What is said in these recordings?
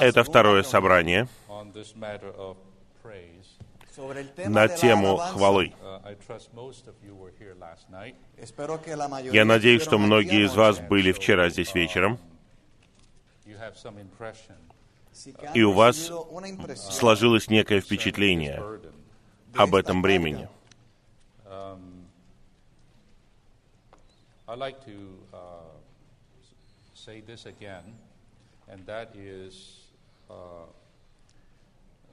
Это второе собрание на тему хвалы. Я надеюсь, что многие из вас были вчера здесь вечером, и у вас uh, сложилось некое впечатление об этом времени. I'd say this again, and that is uh,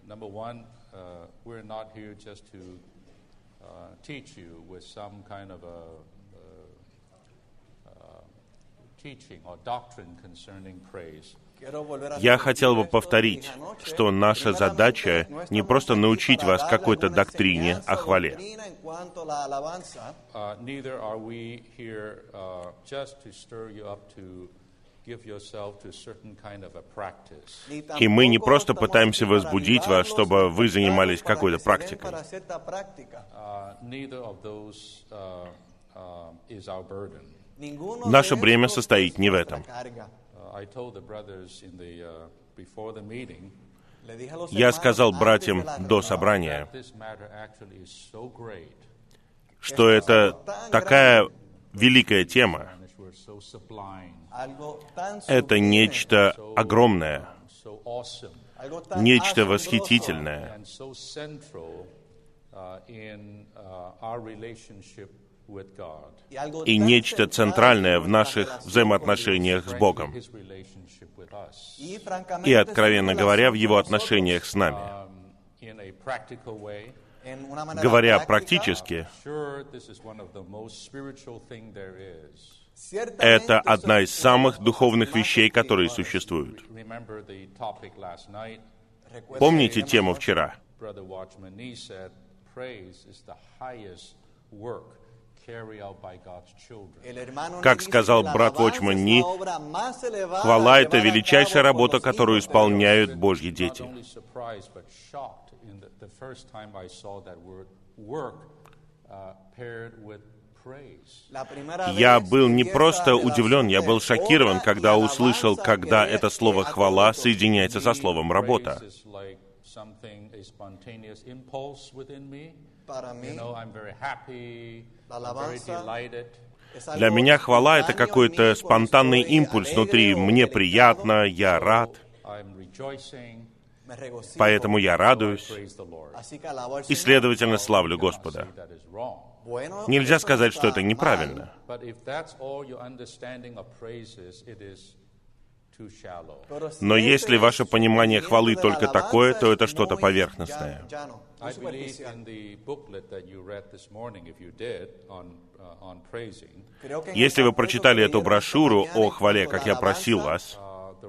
number one, uh, we're not here just to uh, teach you with some kind of a teaching or doctrine concerning praise. Я хотел бы повторить, что наша задача не просто научить вас какой-то доктрине о хвале. Uh, и мы не просто пытаемся возбудить вас, чтобы вы занимались какой-то практикой. Наше бремя состоит не в этом. Я сказал братьям до собрания, что это такая великая тема, это нечто огромное, нечто восхитительное. и нечто центральное в наших взаимоотношениях с Богом. И, откровенно говоря, в Его отношениях с нами. Говоря практически, это одна из самых духовных вещей, которые существуют. Помните тему вчера? Как сказал брат Вочман Ни, хвала — это величайшая работа, которую исполняют Божьи дети. Я был не просто удивлен, я был шокирован, когда услышал, когда это слово «хвала» соединяется со словом «работа». Для меня хвала — это какой-то спонтанный импульс внутри. Мне приятно, я рад. Поэтому я радуюсь и, следовательно, славлю Господа. Нельзя сказать, что это неправильно. Но если ваше понимание хвалы только такое, то это что-то поверхностное. Uh, если вы прочитали эту брошюру о хвале, как я просил вас, uh, um,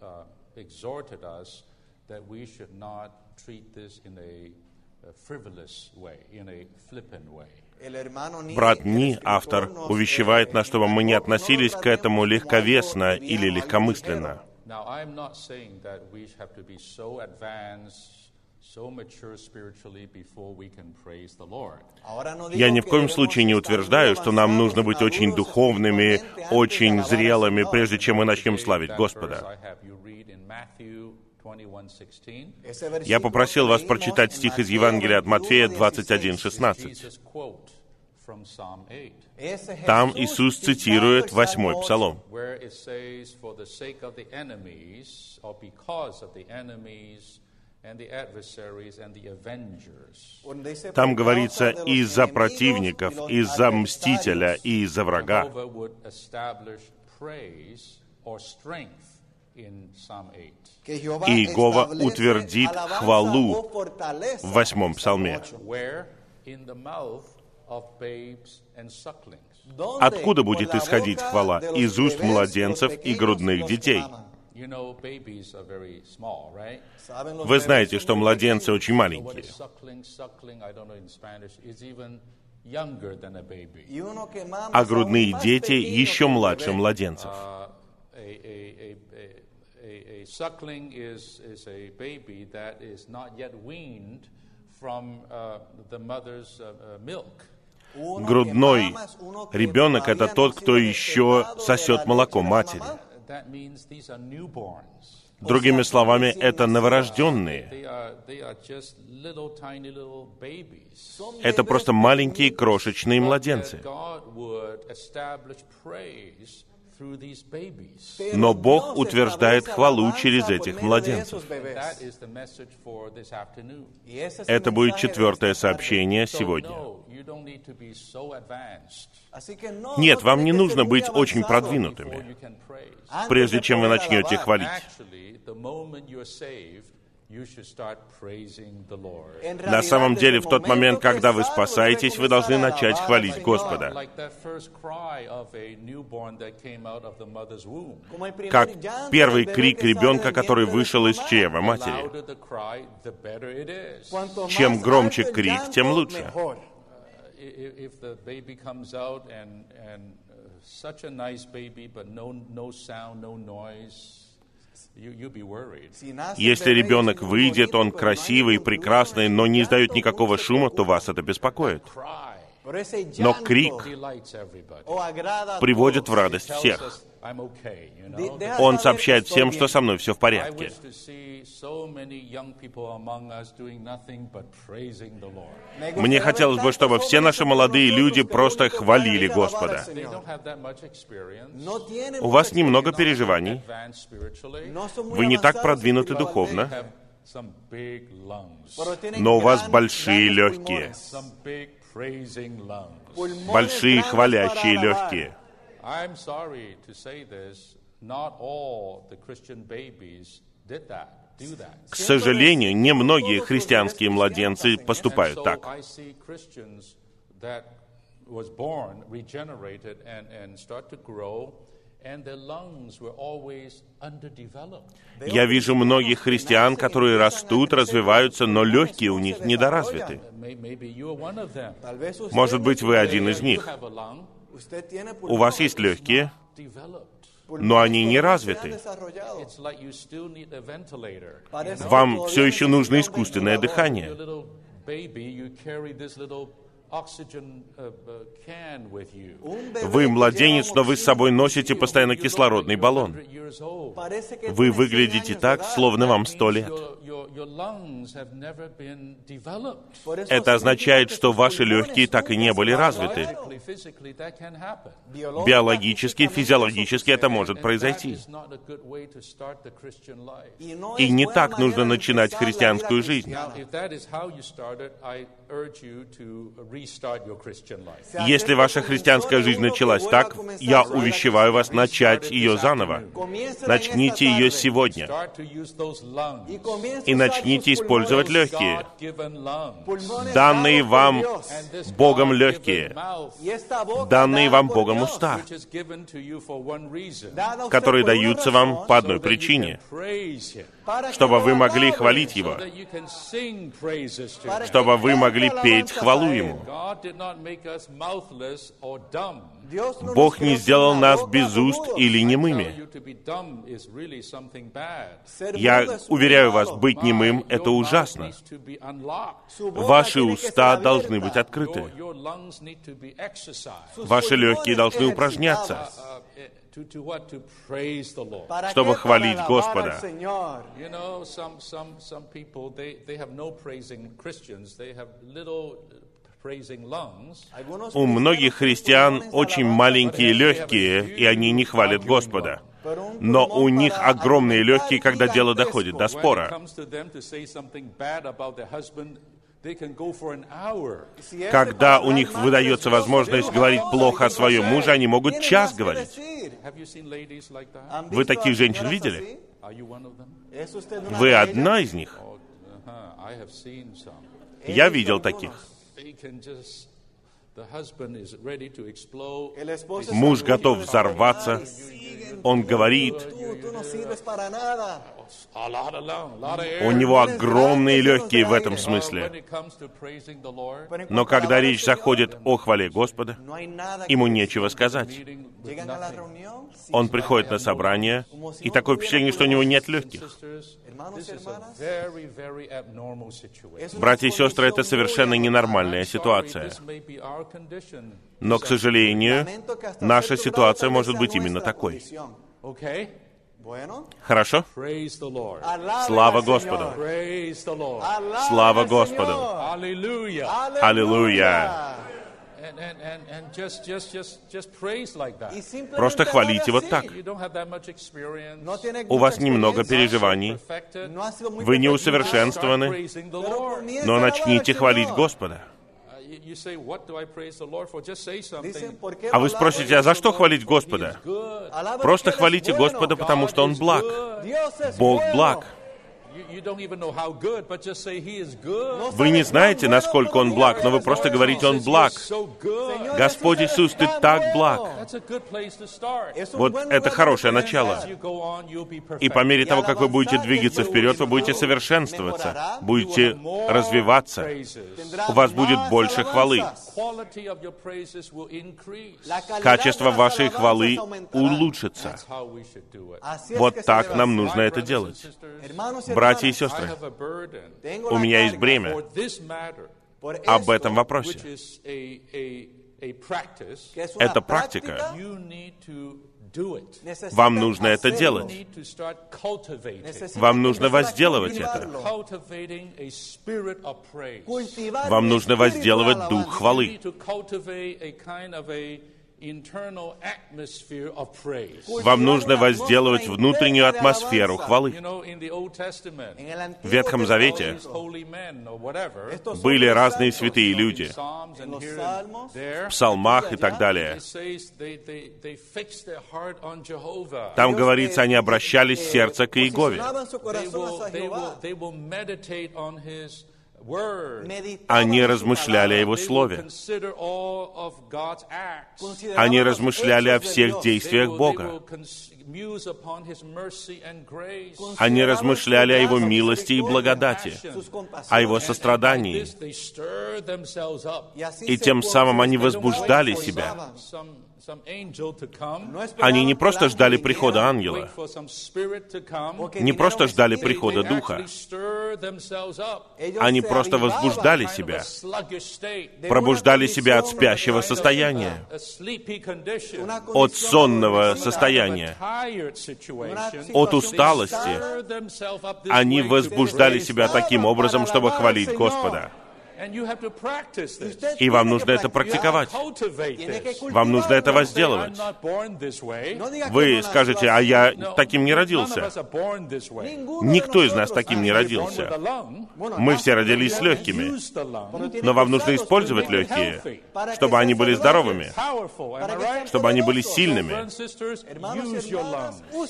uh, exhorted us that we should not treat this in a Брат Ни, автор, увещевает нас, чтобы мы не относились к этому легковесно или легкомысленно. Я ни в коем случае не утверждаю, что нам нужно быть очень духовными, очень зрелыми, прежде чем мы начнем славить Господа. Я попросил вас прочитать стих из Евангелия от Матфея 21.16. Там Иисус цитирует восьмой псалом. Там говорится «из-за противников, из-за мстителя и из-за врага». Иегова утвердит хвалу в восьмом псалме. Откуда будет исходить хвала? Из уст младенцев и грудных детей. Вы знаете, что младенцы очень маленькие. А грудные дети еще младше младенцев a, suckling is, is a baby that is not yet weaned from uh, the mother's uh, uh milk. Грудной ребенок – это тот, кто еще сосет молоко матери. Другими словами, это новорожденные. Это просто маленькие крошечные младенцы. That God would establish praise through these babies. Но Бог утверждает хвалу через этих младенцев. That is the message for this afternoon. Это будет четвертое сообщение сегодня. Нет, вам не нужно быть очень продвинутыми, прежде чем вы начнете хвалить. На самом деле, в тот момент, когда вы спасаетесь, вы должны начать хвалить Господа. Like that first cry of a newborn that came out of the mother's womb. Как первый крик ребенка, который вышел из чрева матери. Чем громче крик, тем лучше. Uh, such a nice baby, but no, no sound, no noise, Если ребенок выйдет, он красивый, прекрасный, но не издает никакого шума, то вас это беспокоит. Но крик приводит в радость всех. Us, I'm okay, you know. Он сообщает всем, что со мной все в I порядке. wish to see so many young people among us doing nothing but praising the Lord. Мне хотелось бы, чтобы все наши молодые люди просто хвалили Господа. У вас немного переживаний, вы не так продвинуты духовно, но у вас большие легкие, большие хвалящие легкие. I'm sorry to say this, not all the Christian babies did that, do that. К сожалению, немногие христианские младенцы поступают so так. I see Christians that was born, regenerated, and, and start to grow, and their lungs were always underdeveloped. Я вижу многих христиан, которые растут, развиваются, но легкие у них недоразвиты. Может быть, вы один из них. У вас есть легкие, но они не развиты. Вам все еще нужно искусственное дыхание. Вы младенец, но вы с собой носите постоянно кислородный баллон. 100 years old. Вы выглядите так, словно вам сто лет. Your, your, your lungs have never been developed. Это означает, что ваши легкие так и не были развиты. Physically, physically, that can happen. Биологически, физиологически это может произойти. И не так нужно начинать христианскую жизнь. Now, if that is how you started, I urge you to restart your Christian life. Если ваша христианская жизнь началась так, я увещеваю вас начать ее заново. Начните ее сегодня. И начните использовать легкие, данные вам Богом легкие, данные вам Богом уста, которые даются вам по одной причине, чтобы вы могли хвалить Его, чтобы вы могли петь хвалу Ему. Бог не сделал нас без уст или немыми. Я уверяю вас, быть немым — это ужасно. Ваши уста должны быть открыты. Ваши легкие должны упражняться, Uh, eh, to, to what? To praise the Lord. чтобы хвалить Господа. You know, some, some, some people, they, they have no praising Christians. They have little uh, praising lungs. У многих христиан очень маленькие легкие, и они не хвалят Господа. Но у них огромные легкие, когда дело доходит до спора. Comes to them to say something bad about their husband, they can go for an hour. Когда у них выдается возможность говорить плохо о своем муже, они могут час говорить. Вы таких женщин видели? Вы одна из них? Oh, uh-huh. Я видел таких. Муж готов взорваться. Он говорит, у него огромные легкие в этом смысле. Но когда речь заходит о хвале Господа, ему нечего сказать. Он приходит на собрание, и такое впечатление, что у него нет легких. Sisters, hermanos this y is a hermanas. Но, к сожалению, наша ситуация может быть именно такой. Хорошо? Слава Господу! Слава Господу! Аллилуйя! Просто хвалите вот так. У вас немного переживаний. Вы не усовершенствованы. Но начните хвалить Господа. А вы спросите, а за что хвалить Господа? Просто хвалите Господа, потому что Он благ. Бог благ. Вы не знаете, насколько Он благ, но вы просто говорите, Он благ. Господь Иисус, Ты так благ. Вот это хорошее начало. И по мере того, как вы будете двигаться вперед, вы будете совершенствоваться, будете развиваться. У вас будет больше хвалы. Качество вашей хвалы улучшится. Вот так нам нужно это делать братья и сестры, у меня есть бремя об этом вопросе. Это практика. Вам нужно это делать. Вам нужно возделывать это. Вам нужно возделывать дух хвалы. Вам нужно возделывать внутреннюю атмосферу хвалы. В Ветхом Завете были разные святые люди в псалмах и так далее. Там говорится, они обращались сердце к Иегове. Они размышляли о Его Слове. Они размышляли о всех действиях Бога. Они размышляли о Его милости и благодати, о Его сострадании. И тем самым они возбуждали себя. Они не просто ждали прихода ангела, не просто ждали прихода духа, они просто возбуждали себя, пробуждали себя от спящего состояния, от сонного состояния, от усталости. Они возбуждали себя таким образом, чтобы хвалить Господа. И вам нужно это практиковать. Вам нужно этого сделать. Вы скажете, а я таким не родился. Никто из нас таким не родился. Мы все родились с легкими. Но вам нужно использовать легкие, чтобы они были здоровыми, чтобы они были сильными.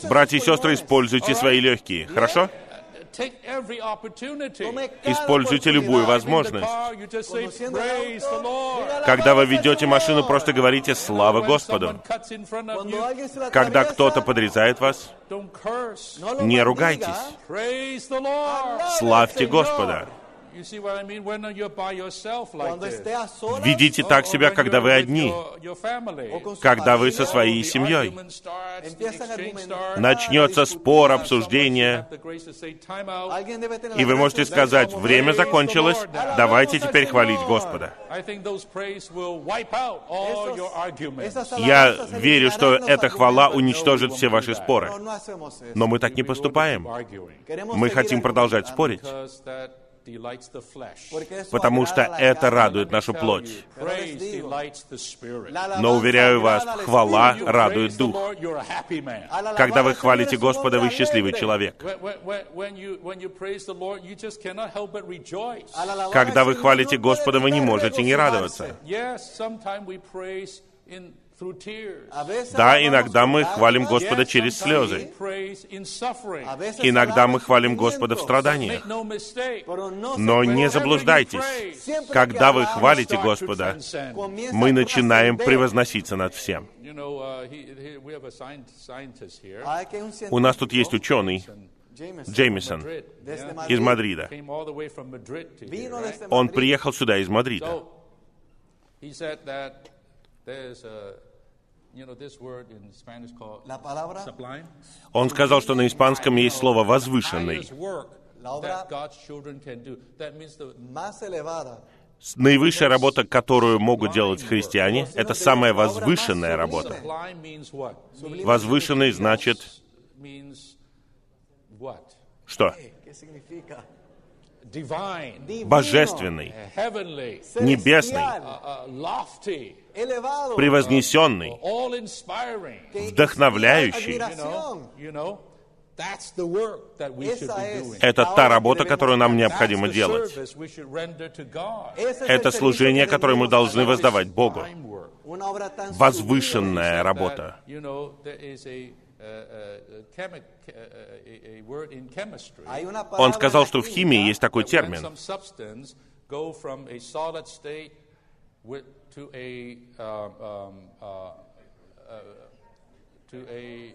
Братья и сестры, используйте свои легкие, хорошо? Используйте любую возможность. Когда вы ведете машину, просто говорите «Слава Господу». Когда кто-то подрезает вас, не ругайтесь. Славьте Господа. Ведите так себя, когда вы одни, когда вы со своей семьей. Начнется спор, обсуждение, и вы можете сказать, время закончилось, давайте теперь хвалить Господа. Я верю, что эта хвала уничтожит все ваши споры. Но мы так не поступаем. Мы хотим продолжать спорить, потому что это радует нашу плоть. Но, уверяю вас, хвала радует дух. Когда вы хвалите Господа, вы счастливый человек. Когда вы хвалите Господа, вы не можете не радоваться. Да, иногда мы хвалим Господа через слезы. Иногда мы хвалим Господа в страданиях. Но не заблуждайтесь. Когда вы хвалите Господа, мы начинаем превозноситься над всем. У нас тут есть ученый, Джеймисон из Мадрида. Он приехал сюда из Мадрида. La palabra... Он сказал, что на испанском есть слово «возвышенный». La наивысшая работа, которую могут делать христиане, это самая возвышенная работа. Возвышенный значит что? Божественный, небесный, uh, превознесенный, вдохновляющий. Это та работа, которую нам необходимо делать. Это служение, которое мы должны воздавать Богу. Возвышенная работа. Uh, uh, uh, Он сказал, что в химии есть такой термин. some substance go from a solid state with, to a um, um, uh, uh, to a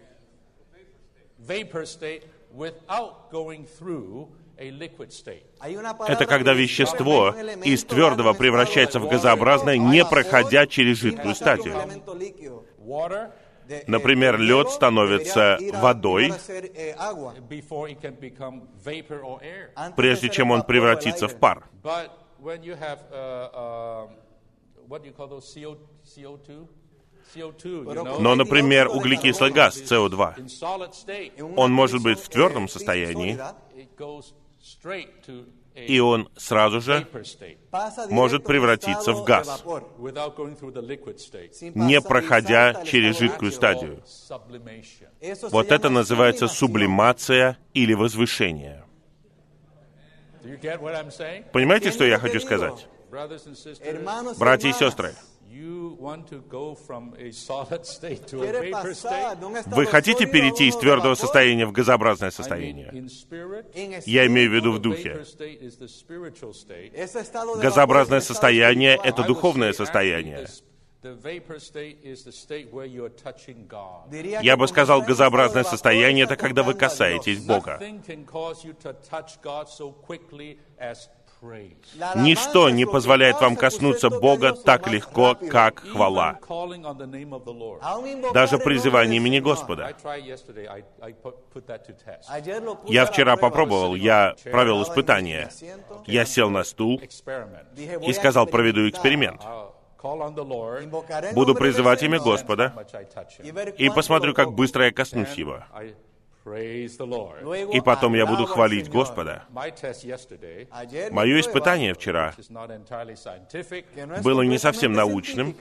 vapor state without going through a liquid state. Hay una palabra Это когда вещество из твердого превращается в газообразное, не проходя через жидкую стадию. Например, eh, лед становится водой. eh, прежде чем он превратится в пар. But when you have, uh, um, what do you call those, CO, CO2? CO2, you Pero know, Но, например, углекислый газ, СО2, in solid state, En una Он может быть в твердом eh, состоянии, и он сразу же может превратиться в газ. не проходя через жидкую стадию. Вот это называется сублимация или возвышение. Понимаете, что я хочу сказать? Братья и сестры, you want to go from a solid state to a quiere vapor pasar state? de un estado вы хотите перейти из твердого состояния в газообразное I mean, состояние? in spirit, En Я имею в виду в the духе. vapor state is the spiritual state. ese estado de Газообразное состояние это духовное состояние. this- The vapor state is the state where you are touching God. Diría Я бы сказал, газообразное состояние — это когда вы касаетесь Бога. Ничто не позволяет вам коснуться Бога так легко, как хвала. Даже призывание имени Господа. Я вчера попробовал, я провел испытание. Я сел на стул и сказал, проведу эксперимент. Буду призывать имя Господа и посмотрю, как быстро я коснусь Его. I praise the Lord. Luego И потом я буду хвалить. Господа. My test yesterday, Ayer mi Мое испытание вчера было не совсем научным,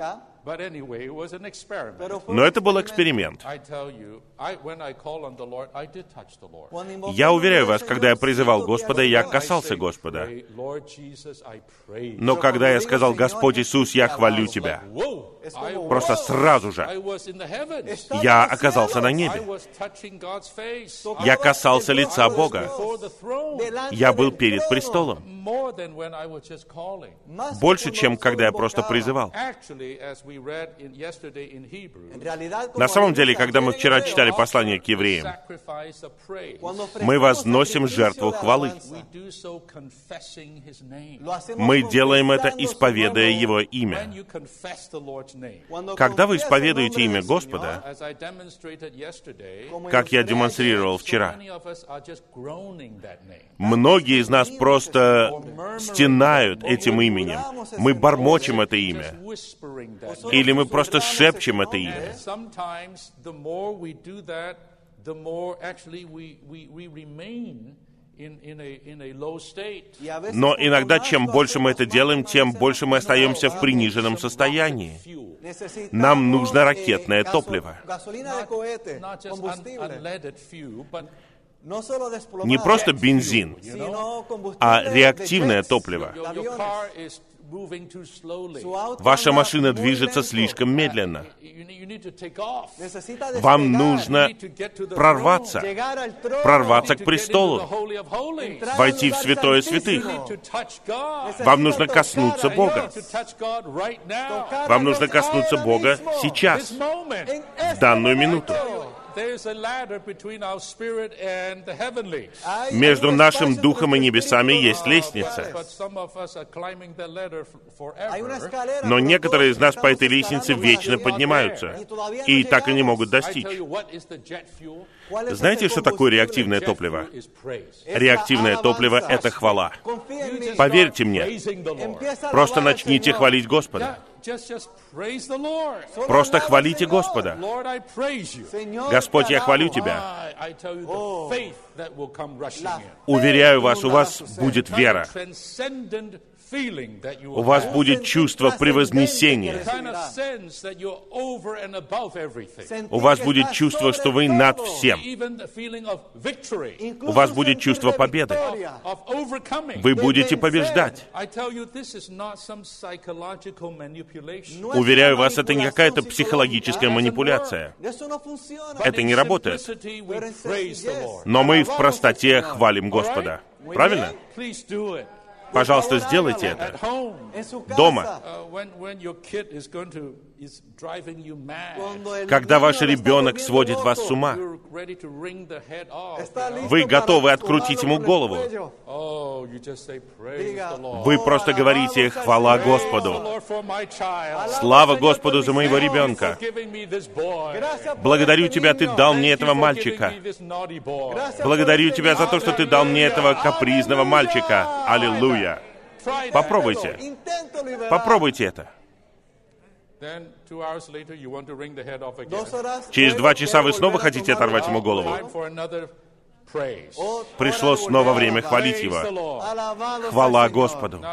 científica, but anyway, it was an experiment. pero fue но это был эксперимент. I tell you, I, when I call on the Lord, I did touch the Lord. Cuando invoqué Я уверяю вас, когда я призывал Господа, я касался Господа. "Pray, Lord Jesus, I praise Но you." когда я сказал, Господь Иисус, я хвалю Тебя, просто сразу I же я оказался на I небе. Я касался лица Бога. Я был перед престолом. Больше, чем когда я просто призывал. На самом деле, когда мы вчера читали послание к евреям, мы возносим жертву хвалы. alabanza, we do so confessing His name. lo hacemos Мы делаем это, исповедуя. Его имя. Когда вы исповедуете имя Господа, как я демонстрировал so вчера, многие из нас просто стенают этим именем. Мы бормочем это имя. Или мы просто шепчем это имя. Но иногда, чем больше мы это делаем, тем больше мы остаемся в приниженном состоянии. Нам нужно eh, ракетное топливо. Не просто бензин, а реактивное топливо. Ваша машина движется слишком медленно. Вам нужно прорваться, прорваться к престолу. Войти в святое святых. Вам нужно коснуться Бога. Вам нужно коснуться Бога сейчас, в данную минуту. There's a ladder between our spirit and the heavenlies. Hay Между нашим духом и небесами есть лестница. But some of us are climbing the ladder f- Hay una forever. escalera, Но некоторые из нас по этой лестнице вечно поднимаются и так и не могут достичь. Знаете, что такое реактивное топливо? Реактивное топливо — это хвала. Поверьте мне, просто начните хвалить Господа. Просто хвалите. Господа. Господь, я хвалю. Тебя. Oh. Уверяю вас, у вас будет вера. У вас будет чувство превознесения. У вас будет чувство, что вы над всем. У вас будет чувство победы. Вы будете побеждать. Уверяю вас, это не какая-то психологическая манипуляция. Это не работает. Но мы в простоте хвалим Господа. Правильно? Пожалуйста, сделайте это. Дома. Uh, Когда ваш ребенок сводит вас с ума, you're ready to wring the head off. está you know? listo Вы готовы открутить ему голову. Oh. Вы «О, просто говорите «Хвала Señor». Praise the Господу». Слава Господу за моего ребенка. Благодарю Тебя, Ты дал мне этого мальчика. Благодарю Тебя за то, что Ты дал мне этого капризного мальчика. Аллилуйя. Попробуйте. Попробуйте это. Через два часа вы снова хотите оторвать ему голову. Пришло снова время хвалить Его. Хвала. Господу.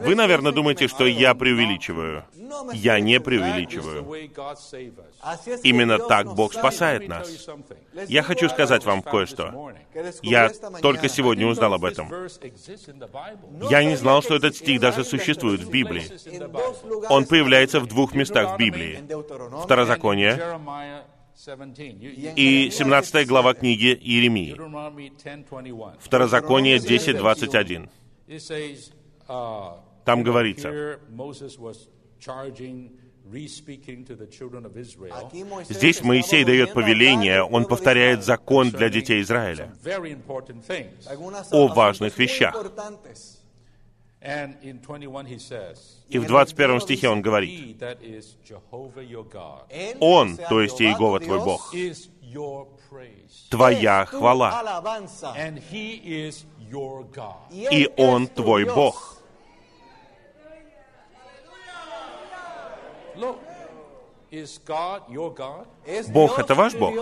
Вы, наверное, думаете, что я преувеличиваю. Я не преувеличиваю. Именно так Бог спасает нас. Я хочу сказать вам кое-что. Я только сегодня узнал об этом. Я не знал, что этот стих даже существует в. Библии. Он появляется в двух местах в Библии. Второзаконие Jeremiah 17. You- you- и 17 глава книги Иеремии. Deuteronomy 10:21. Второзаконие 10.21. It says, uh, Там говорится. Здесь Моисей дает повеление, он повторяет закон для детей Израиля. о важных вещах. И в 21 стихе он говорит, He that is Jehovah your God Él, Он, то есть Иегова твой Бог, is your praise. твоя хвала, alabanza. And he is your God. Y Él и Он твой. Бог. Look, is God your God? ¿Es Бог это ваш Бог?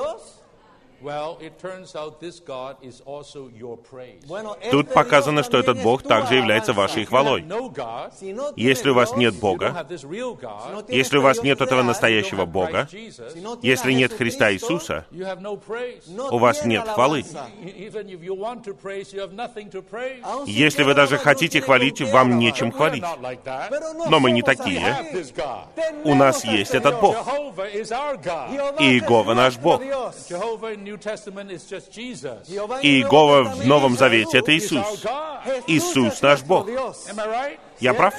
Тут показано, что этот Бог также является вашей You have хвалой. Если у вас нет you don't Бога, have this real si no God, tienes если у вас нет этого настоящего you don't have Бога, если нет Христа Иисуса, you have no praise. no у вас нет хвалы. alabanza. E- Even if you want to praise, you have nothing to praise. Aun si Если вы даже хотите хвалить, вам нечем хвалить. not like that. Pero no Но мы не такие. У нас есть этот. Бог. Jehovah is our God. Jehová И Иегова наш Бог. Иегова в Новом Завете — это Иисус. Иисус наш Бог. Я прав?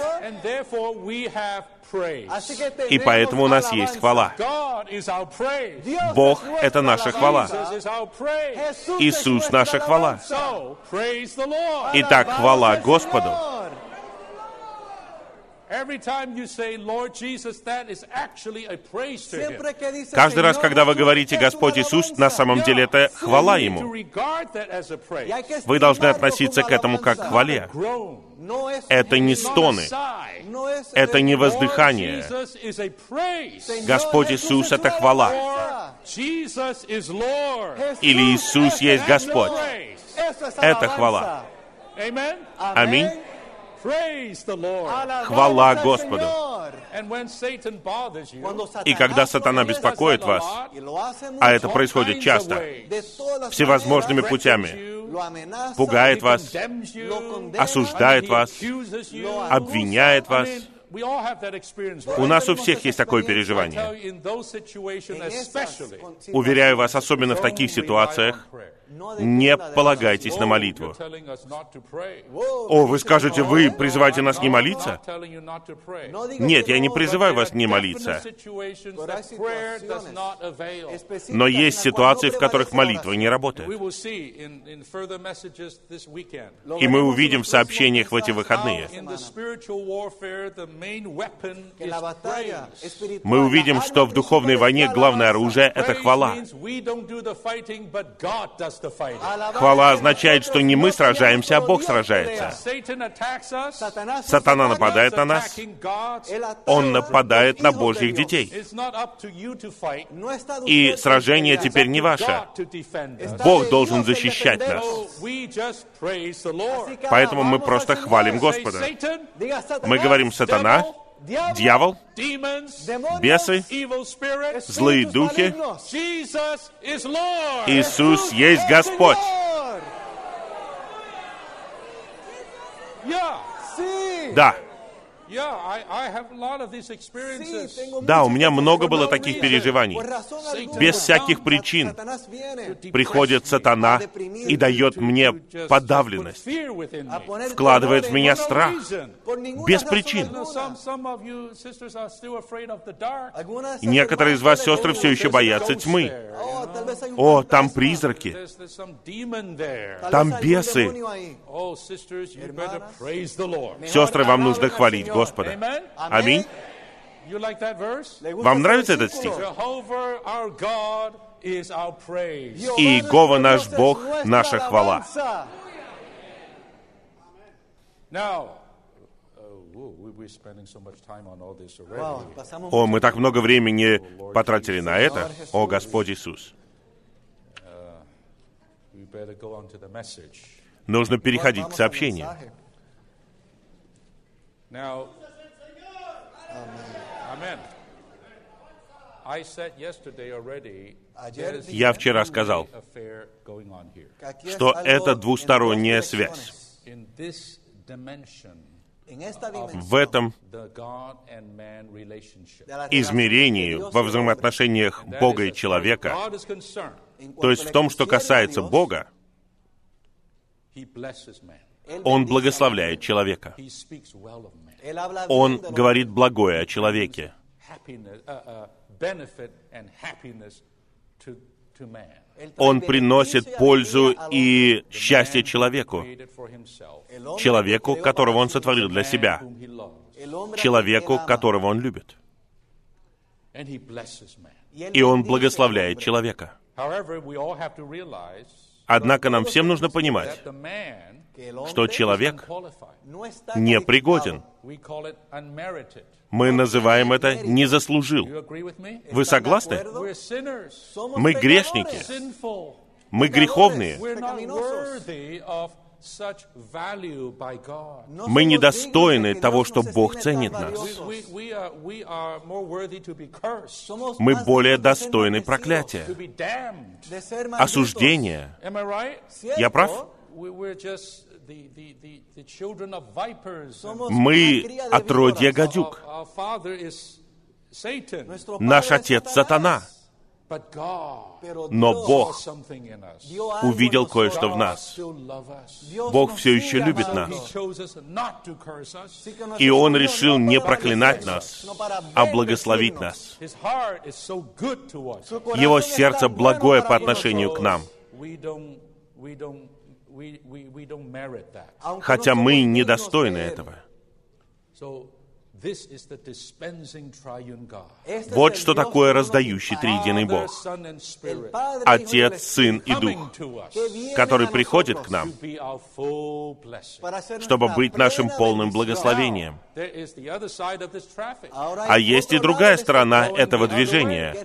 И поэтому у нас есть хвала. Бог это наша хвала. Иисус наша хвала. Итак, хвала Господу. Every time you say, Lord Jesus, that is actually a praise to Him. Каждый раз, когда вы говорите «Господь Иисус», на самом деле это хвала Ему. regard that as a praise. Y hay que Вы должны относиться к этому как к хвале. Это не стоны, это не воздыхание. Господь Иисус это хвала. Или Иисус есть Господь. Это хвала. Аминь. Хвала Господу. И когда Сатана беспокоит вас, а это происходит часто, всевозможными путями, пугает вас, осуждает вас, обвиняет вас. У нас у всех есть такое переживание. Уверяю вас, особенно в таких ситуациях, не полагайтесь на Oh, молитву. О, вы скажете, вы призываете нас не молиться? Нет, я не призываю вас не молиться. Но есть ситуации, в которых молитва не работает. И мы увидим в сообщениях в эти выходные. Мы увидим, что в духовной войне главное оружие — это хвала. Хвала означает, что не мы сражаемся, а Бог сражается. Сатана нападает на нас, он нападает на Божьих детей. И сражение теперь не ваше. Бог должен защищать нас. Поэтому мы просто хвалим Господа. Мы говорим «сатана», «дьявол», «бесы», злые духи. Иисус есть Господь. Да, Да, у меня много было таких переживаний. Без всяких причин. Приходит сатана и дает мне подавленность, вкладывает в меня страх. без причин. Некоторые из вас, сестры, все еще боятся тьмы. О, там призраки, там бесы. Oh. Сестры, вам нужно хвалить Señor. Господа. Аминь. Вам нравится этот стих? Иегова наш Бог, наша хвала. uh, О, мы так много времени потратили на это. О, Господь Иисус. Нужно переходить к сообщению. Now, Amen. I said yesterday already. Ayer there's Я a вчера сказал, affair going on here. Que aquí es что это двусторонняя связь. В этом измерении во взаимоотношениях Бога и человека, то есть в том, что касается Бога, Он благословляет человека. Он говорит благое о человеке. Uh, uh, Он приносит пользу и счастье человеку, человеку, которого Он сотворил для себя, человеку, которого Он любит. И Он благословляет человека. Однако нам всем нужно понимать, что человек не пригоден. Мы называем это «не заслужил». Вы ¿Están de согласны? Мы грешники. Мы греховные. Мы недостойны того, что Бог ценит нас. valiosos. We, we, are, we are more worthy to be cursed, Somos Мы более достойны проклятия, осуждения. Я прав? Мы отродье гадюк. Our, our father is Satan, Nuestro Наш отец сатана, но Бог увидел кое-что в нас. Бог все еще любит нас. И Он решил не проклинать нас, а благословить нас. Его сердце благое по отношению к нам. Хотя мы недостойны этого. So this is the dispensing triune God. Este es Вот что такое раздающий триединый Бог. Отец, Сын и Дух, который приходит к нам, чтобы быть нашим полным благословением. А есть и другая сторона этого движения.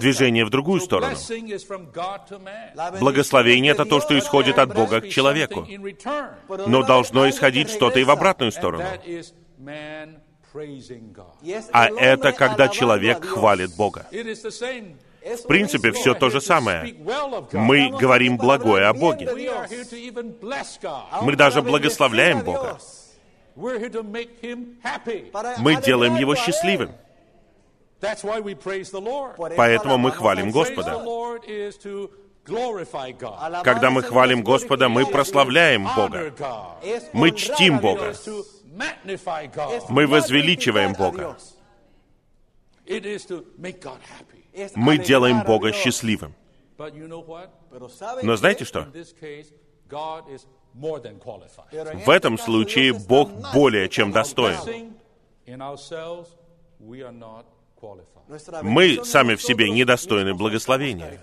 Движение в другую сторону. Благословение — это то, что исходит от Бога к человеку. Но должно исходить что-то и в обратную сторону. А это когда человек хвалит Бога. В принципе, все то же самое. Мы говорим благое о Боге. Мы даже благословляем Бога. Мы делаем Его счастливым. Поэтому мы хвалим Господа. Когда мы хвалим Господа, мы прославляем Бога. Мы чтим Бога. Мы возвеличиваем Бога. Мы делаем Бога счастливым. Но знаете что? В этом случае Бог более чем достоин. Мы сами в себе недостойны благословения.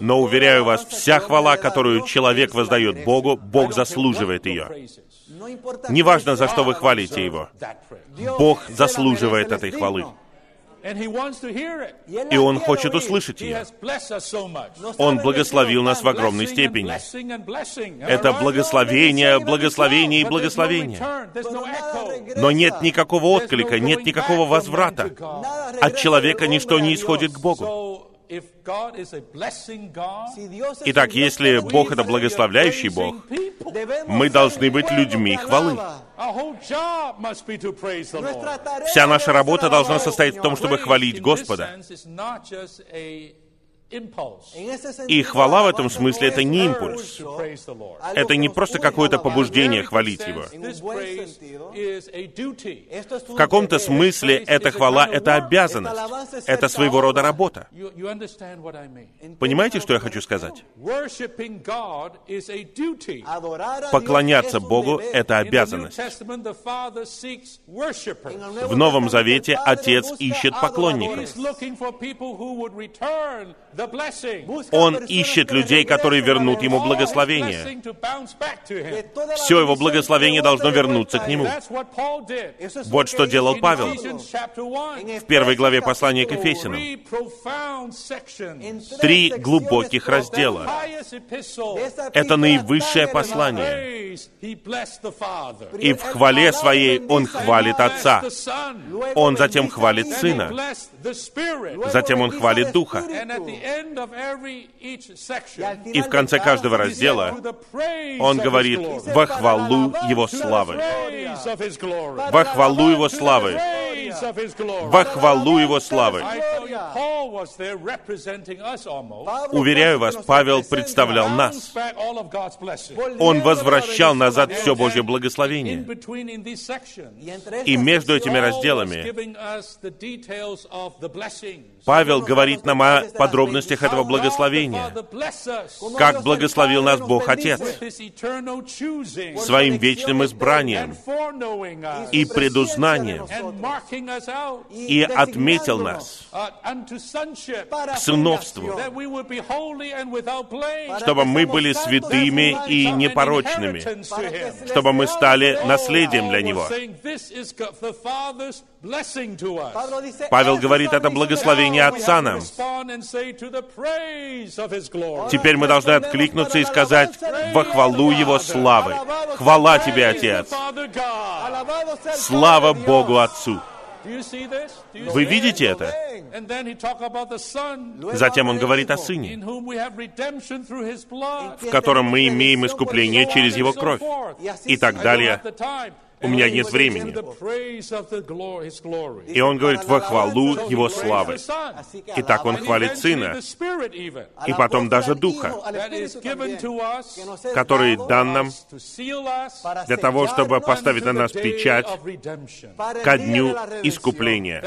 Но, уверяю вас, вся хвала, которую человек воздает Богу, Бог заслуживает ее. Неважно, за что вы хвалите Его. Бог заслуживает этой хвалы. И Он хочет услышать He ее. has blessed us so much. Он благословил нас в огромной Blessing and степени. Это благословение, благословение и благословение. return, there's no echo. Но нет никакого отклика, нет никакого возврата. От человека ничто не исходит к Богу. So, if God is a blessing God, Итак, если Бог — это благословляющий Бог, мы должны быть людьми хвалы. Вся наша работа должна состоять в том, чтобы хвалить Господа. И хвала в этом смысле — это не импульс. Lord. Это не просто какое-то побуждение хвалить Его. В каком-то смысле эта хвала — это обязанность. Это своего рода работа. Понимаете, что я хочу сказать? Поклоняться Богу — это обязанность. В Новом Завете Отец ищет поклонников. Он ищет людей, которые вернут Ему благословение. Все Его благословение должно вернуться к Нему. Вот что делал Павел Ephesians chapter 1. в первой главе послания к Ефесиным. Три глубоких раздела. Это наивысшее послание. И в хвале своей Он хвалит Отца. Он затем хвалит Сына. Затем Он хвалит Духа. And at the end of every each section, И в конце каждого раздела "To the praise Он говорит glory." во хвалу Его славы. Во хвалу Его славы. Во хвалу Его славы. Уверяю вас, Павел представлял нас. Он возвращал назад все Божье благословение. И между этими разделами. Павел говорит нам о подробностях этого благословения. Как благословил нас Бог Отец своим вечным избранием и предузнанием, и отметил нас к сыновству, чтобы мы были святыми и непорочными, чтобы мы стали наследием для Него. Павел говорит, это благословение Now we Отца нам. respond and say, to the praise of his glory. Теперь мы должны откликнуться и сказать во хвалу Его славы. Хвала Тебе, Praise the Отец. Слава Богу Отцу. Вы видите это? The Son, Затем он говорит о Сыне, в котором мы имеем искупление через Его кровь. И так далее. У меня нет времени. И он говорит во хвалу Его славы. И так он хвалит Сына, и потом даже Духа, который дан нам для того, чтобы поставить на нас печать ко дню искупления.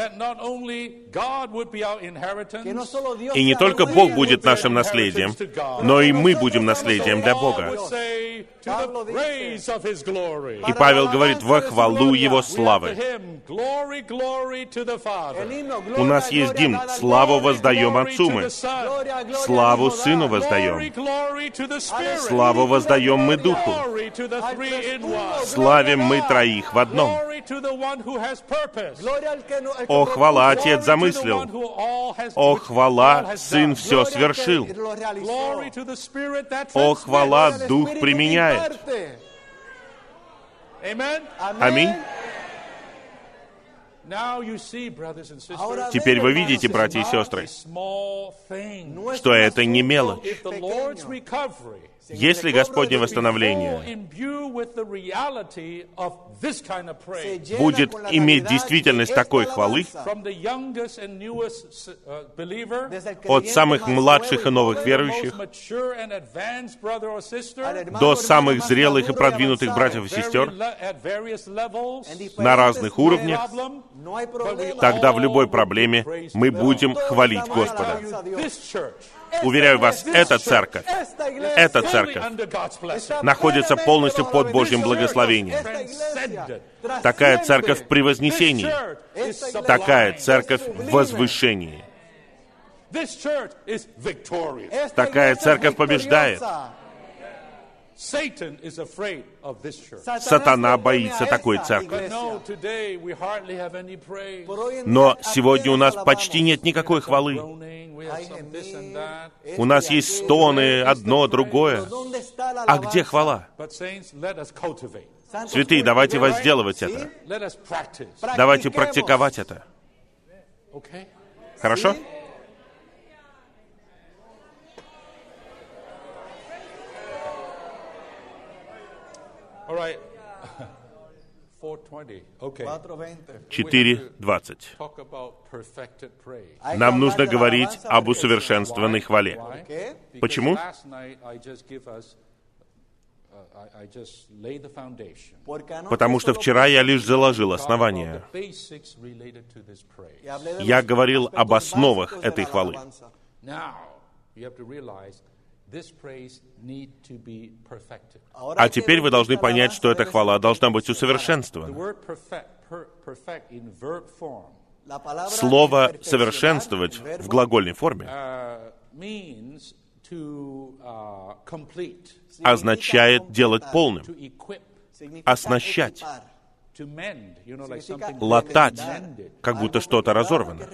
И не только Бог будет нашим наследием, но и мы будем наследием для Бога. И Павел говорит во хвалу Его славы. У нас есть гимн «Славу воздаем Отцу мы». Славу Сыну воздаем. Славу воздаем мы Духу. Славим мы троих в одном. О, хвала, Отец замыслил. О, хвала, Сын все свершил. О, хвала, Дух применяет. Аминь. Теперь вы видите, братья и сестры, что это не мелочь. Есть ли Господне восстановление? Будет иметь действительность такой хвалы от самых младших и новых верующих до самых зрелых и продвинутых братьев и сестер на разных уровнях, тогда в любой проблеме мы будем хвалить Господа. Уверяю вас, эта церковь, эта церковь находится полностью под Божьим благословением. Такая церковь при вознесении, такая церковь в возвышении. Такая церковь побеждает. Сатана боится такой церкви. Но сегодня у нас почти нет никакой хвалы. У нас есть стоны, одно, другое. А где хвала? Святые, давайте возделывать это. Давайте практиковать это. Хорошо? All right. 4.20. Нам нужно говорить об усовершенствованной хвале. Почему? Потому что вчера я лишь заложил основания. Я говорил об основах этой хвалы. А теперь вы должны понять, что эта хвала должна быть усовершенствована. Слово «совершенствовать» в глагольной форме означает делать полным, оснащать, латать, как будто что-то разорвано.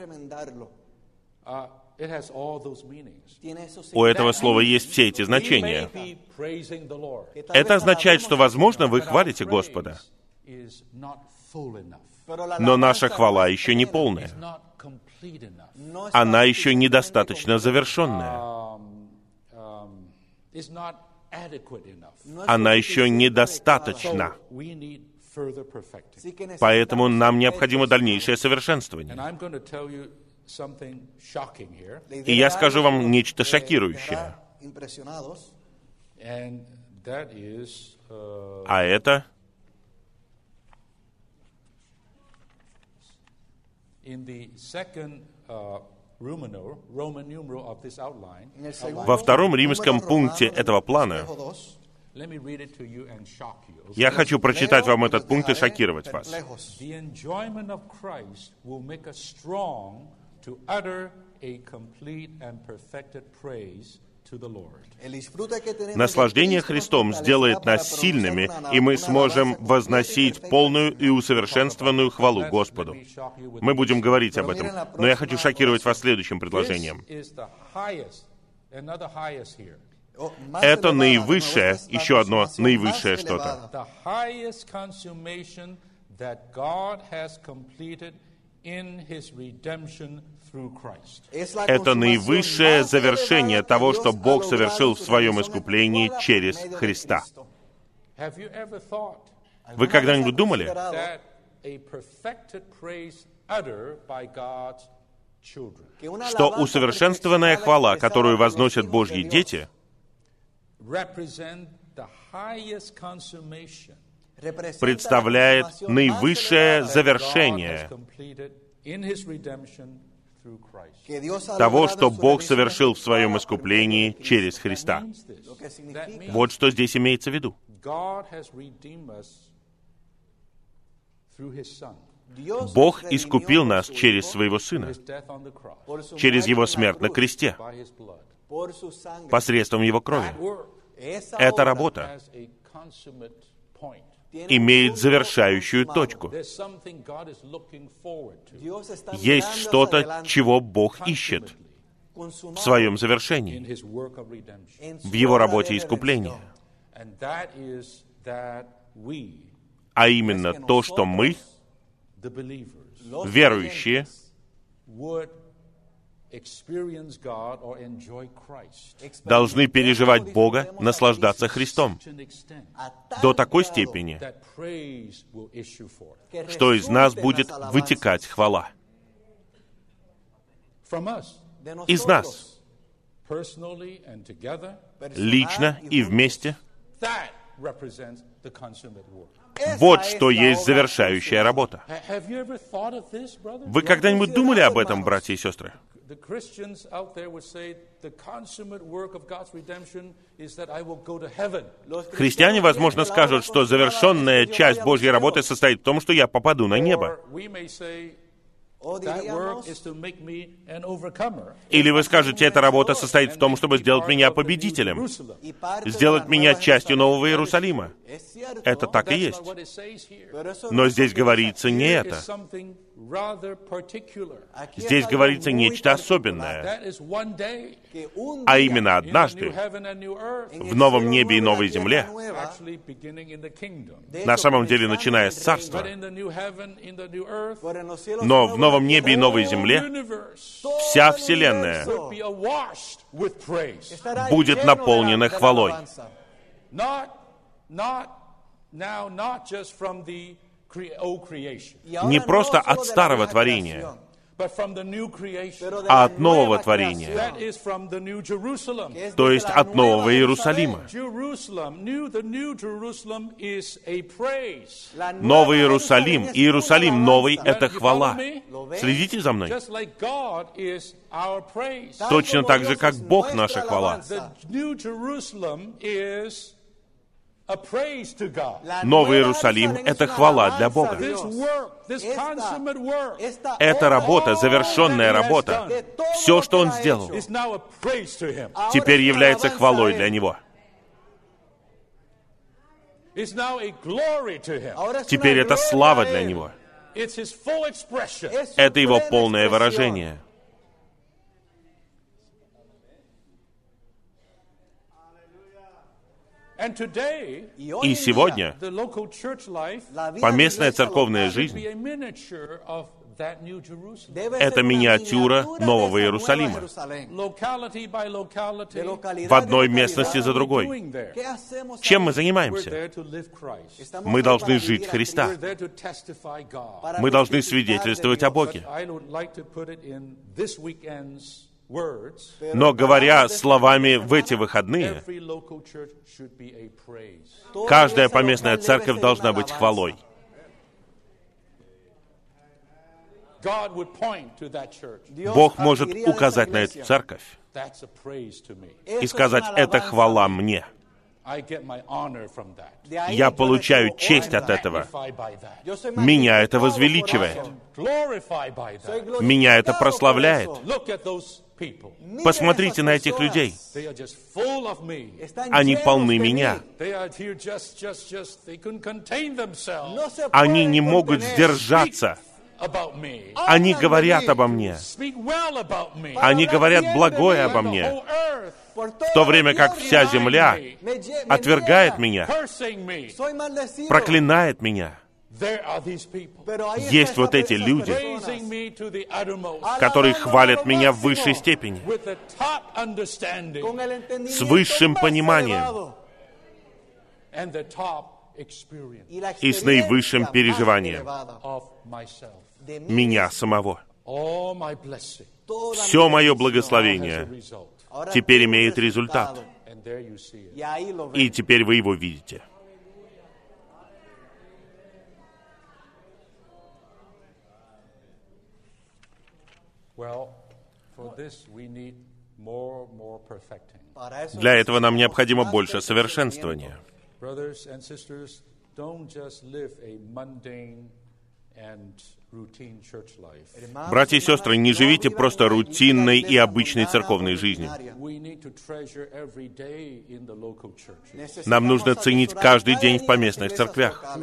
У этого слова есть все эти значения. Это означает, что, возможно, вы хвалите Господа. Но наша хвала еще не полная. Она еще недостаточно завершенная. Она еще недостаточна. Поэтому нам необходимо дальнейшее совершенствование. И я скажу вам нечто шокирующее. А это? во втором римском пункте этого плана я хочу прочитать вам этот пункт и шокировать вас to utter a complete and perfected praise Наслаждение Христом сделает нас сильными, и мы сможем возносить полную и усовершенствованную хвалу Господу. Мы будем говорить об этом, но я хочу шокировать вас следующим предложением. Это наивысшее, еще одно наивысшее что-то. Это наивысшее завершение того, что Бог совершил в своем искуплении через Христа. Вы когда-нибудь думали, что усовершенствованная хвала, которую возносят Божьи дети, представляет наивысшее завершение того, что Бог совершил в своем искуплении через Христа. Вот что здесь имеется в виду. Бог искупил нас через Своего Сына, через Его смерть на кресте, посредством Его крови. Это работа имеет завершающую точку. Есть что-то, чего Бог ищет в своем завершении, в его работе искупления. А именно то, что мы, верующие, должны переживать Бога, наслаждаться Христом. До такой степени, что из нас будет вытекать хвала. Из нас, лично и вместе, вот что есть завершающая работа. Вы когда-нибудь думали об этом, братья и сестры? Христиане, возможно, скажут, что завершенная часть Божьей работы состоит в том, что я попаду на небо. Или вы скажете, эта работа состоит в том, чтобы сделать меня победителем, сделать меня частью Нового Иерусалима. Это так и есть. Но здесь говорится не это. Здесь говорится нечто особенное, а именно однажды в новом небе и новой земле, на самом деле начиная с царства, но в новом небе и новой земле вся Вселенная будет наполнена хвалой. Не просто от старого творения, а от нового творения, то есть от Нового Иерусалима. Новый Иерусалим, Иерусалим новый — это хвала. Следите за мной. Точно так же, как Бог — наша хвала. Новый Иерусалим — это хвала для Бога. Это работа, завершенная работа. Все, что Он сделал, теперь является хвалой для Него. Теперь это слава для Него. Это Его полное выражение — И сегодня поместная церковная жизнь это миниатюра Нового Иерусалима. В одной местности за другой. Чем мы занимаемся? Мы должны жить Христа. Мы должны свидетельствовать о Боге. Но говоря словами в эти выходные, каждая поместная церковь должна быть хвалой. Бог может указать на эту церковь и сказать, это хвала мне. Я получаю честь от этого. Меня это возвеличивает. Меня это прославляет. Посмотрите на этих людей. Они полны меня. Они не могут сдержаться. Они говорят обо мне. Они говорят благое обо мне. В то время как вся земля отвергает меня, проклинает меня. Есть вот эти люди, которые хвалят меня в высшей степени, с высшим пониманием. и с наивысшим переживанием меня самого. Все мое благословение теперь имеет результат. И теперь вы его видите. Для этого нам необходимо больше совершенствования. Братья и сестры, не живите просто рутинной и обычной церковной жизнью. Нам нужно ценить каждый день в поместных церквях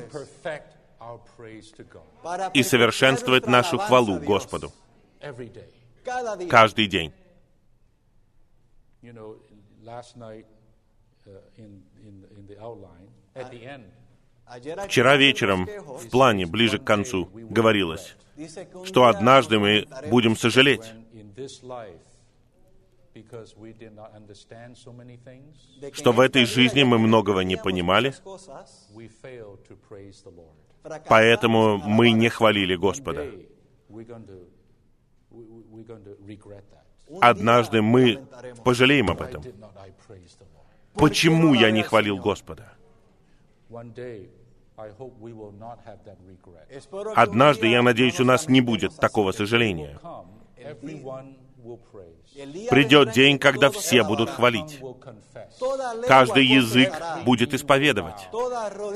и совершенствовать нашу хвалу Господу. Каждый день. Вчера вечером в плане, ближе к концу, говорилось, что однажды мы будем сожалеть, что в этой жизни мы многого не понимали, поэтому мы не хвалили Господа. Однажды мы пожалеем об этом. Почему я не хвалил Господа? Однажды, я надеюсь, у нас не будет такого сожаления. Придет день, когда все будут хвалить. Каждый язык будет исповедовать.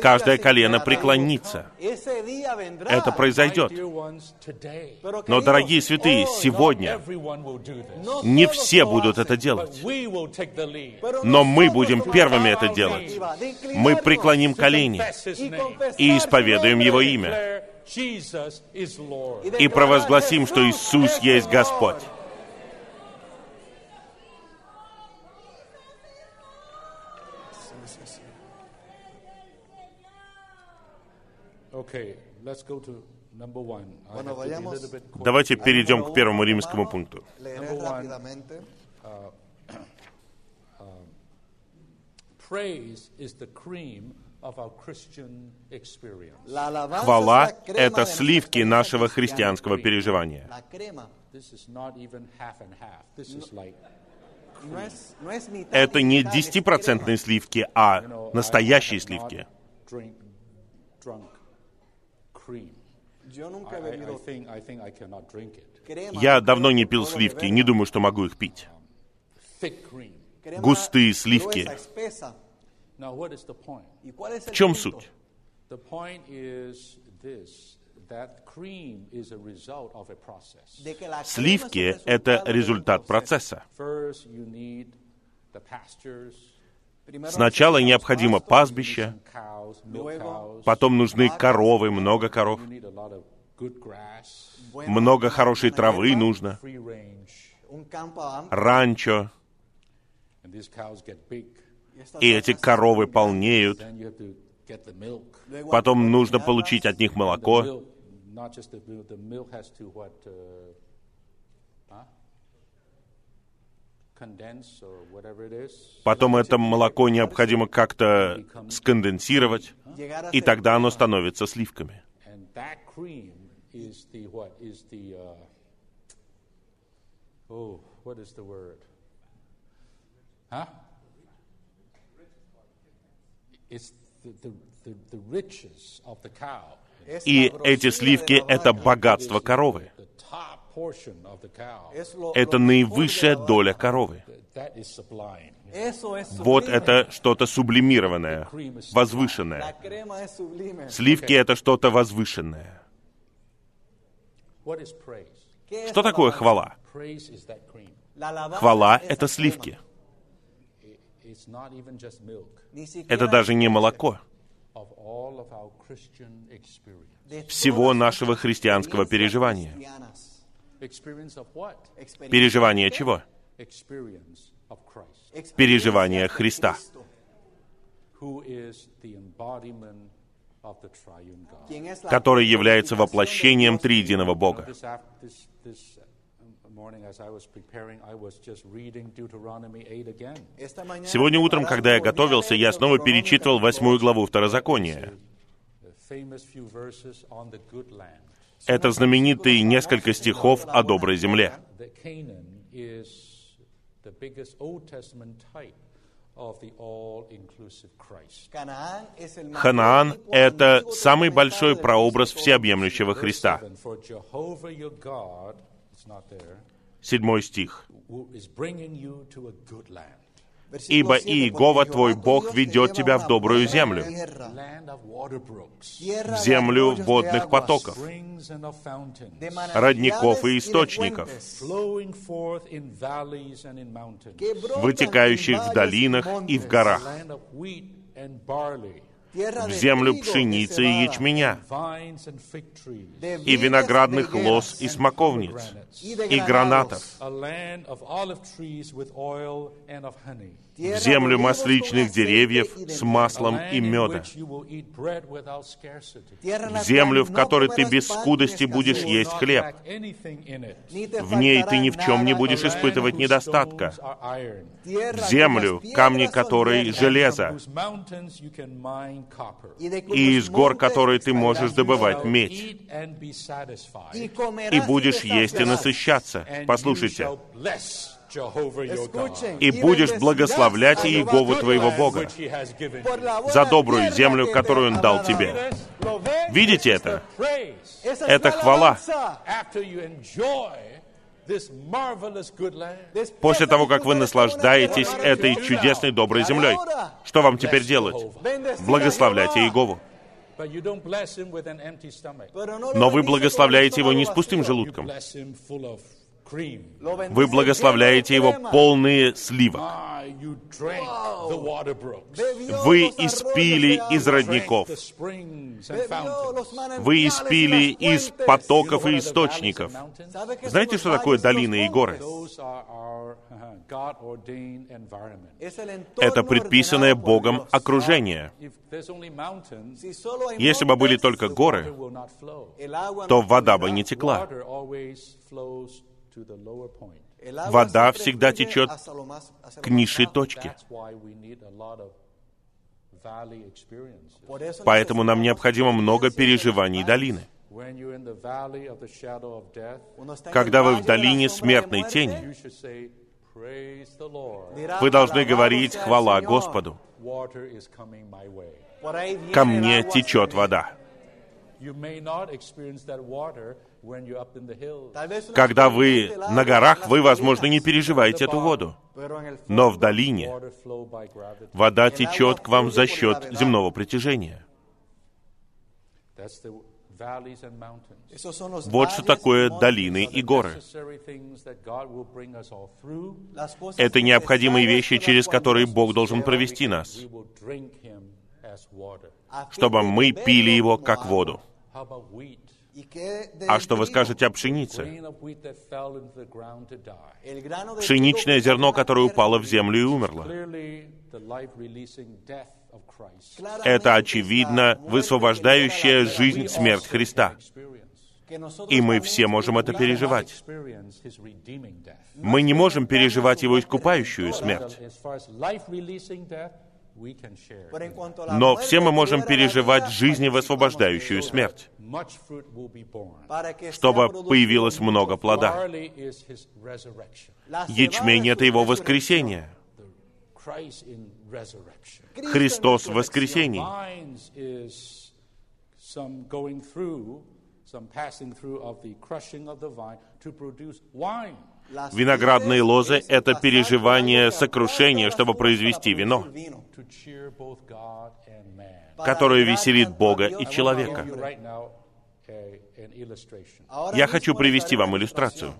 Каждое колено преклонится. Это произойдет. Но, дорогие святые, сегодня не все будут это делать. Но мы будем первыми это делать. Мы преклоним колени и исповедуем. Его имя. И провозгласим, что «Jesús Иисус есть Señor». Господь. Okay, let's go to number one. Bueno, vayamos-. Давайте перейдем к первому римскому пункту. leeré Number one. rápidamente. Praise is the cream of our Christian experience. La Хвала это сливки нашего христианского переживания. La crema This is not even half and half. This is like, Это не mitad, es 10% сливки, а настоящие сливки. Я давно не пил сливки, не думаю, что могу их пить. Густые сливки. В чем суть? Сливки это результат процесса. Сначала необходимо пастбище, потом нужны коровы, много коров, много хорошей травы нужно, ранчо, и эти коровы полнеют. Потом нужно получить от них молоко. Not just the milk. The milk has to what? Uh, huh? Condense or whatever it is. Потом это молоко необходимо как-то сконденсировать, и тогда оно становится сливками. And that cream is the what? Is the uh, oh, what is the word? Huh? It's the, the, the, the riches of the cow. И эти сливки это богатство коровы. Это наивысшая доля коровы. Вот это что-то сублимированное, возвышенное. Сливки — это что-то возвышенное. Что такое хвала? Хвала это сливки. Это даже не молоко. Всего нашего христианского переживания. Переживание чего? Переживание Христа. Который является воплощением триединого Бога. Сегодня утром, когда я готовился, я снова перечитывал восьмую главу Второзакония. Это знаменитые несколько стихов о доброй земле. Ханаан это самый большой прообраз всеобъемлющего Христа. 7, For Jehovah your God, it's not there, Седьмой стих. «Ибо 7, Иегова «Porque твой Бог ведет тебя в добрую землю, de землю водных потоков, родников и источников, вытекающих в долинах и в горах, в землю пшеницы и ячменя, и виноградных лоз, и смоковниц, и гранатов, в землю масличных деревьев с маслом и меда, в землю, в которой ты без скудости будешь есть хлеб. В ней ты ни в чем не будешь испытывать недостатка. В землю, камни которой железо, и из гор которой ты можешь добывать медь. И будешь есть и насыщаться. Послушайте. И будешь благословлять Иегову твоего Бога за добрую землю, которую Он дал тебе. Видите это? Это хвала. После того, как вы наслаждаетесь этой чудесной доброй землей, что вам теперь делать? Благословляйте Иегову. Но вы благословляете его не с пустым желудком. Вы благословляете его полные сливок. Вы испили из родников. Вы испили из потоков и источников. Знаете, что такое долины и горы? Это предписанное Богом окружение. Если бы были только горы, то вода бы не текла. Water always flows to the lower point. Вода всегда течет к низшей точке. Поэтому нам необходимо много переживаний долины. Когда вы в долине смертной тени, вы должны говорить «Хвала Господу». Ко мне течет вода. Когда вы на горах, вы, возможно, не переживаете эту воду. Но в долине вода течет к вам за счет земного притяжения. Вот что такое долины и горы. Это необходимые вещи, через которые Бог должен провести нас, чтобы мы пили его как воду. А что вы скажете о пшенице? Пшеничное зерно, которое упало в землю и умерло. Это, очевидно, высвобождающая жизнь смерть Христа. И мы все можем это переживать. Мы не можем переживать его искупающую смерть. Но все мы можем переживать смерть, fruit will be born. чтобы появилось много плода. Ячмень — это его воскресение. Христос в воскресении. Виноградные лозы — это переживание сокрушения, чтобы произвести вино, которое веселит Бога и человека. Я хочу привести вам иллюстрацию.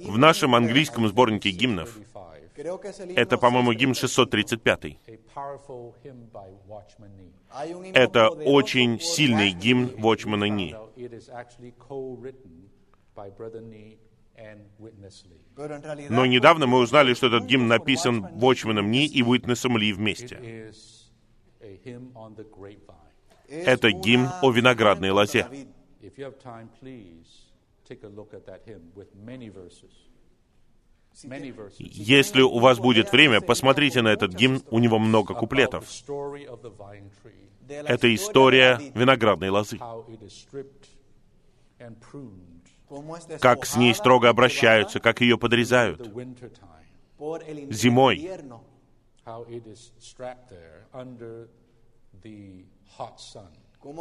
В нашем английском сборнике гимнов 35, это, по-моему, гимн 635. a powerful hymn by Watchman Nee. Это очень сильный гимн Watchman Nee. Now, it is actually co-written by Brother Nee and Witness Lee. Но недавно мы узнали, что этот гимн написан Watchman Ни и Уитнесом Ли вместе. is a hymn on the grapevine. Это гимн о виноградной лозе. If you have time, please take a look at that hymn with many verses. Many verses. Если у вас будет время, посмотрите на этот гимн, у него много куплетов. Это история виноградной лозы. Как с ней строго обращаются, как ее подрезают. Зимой.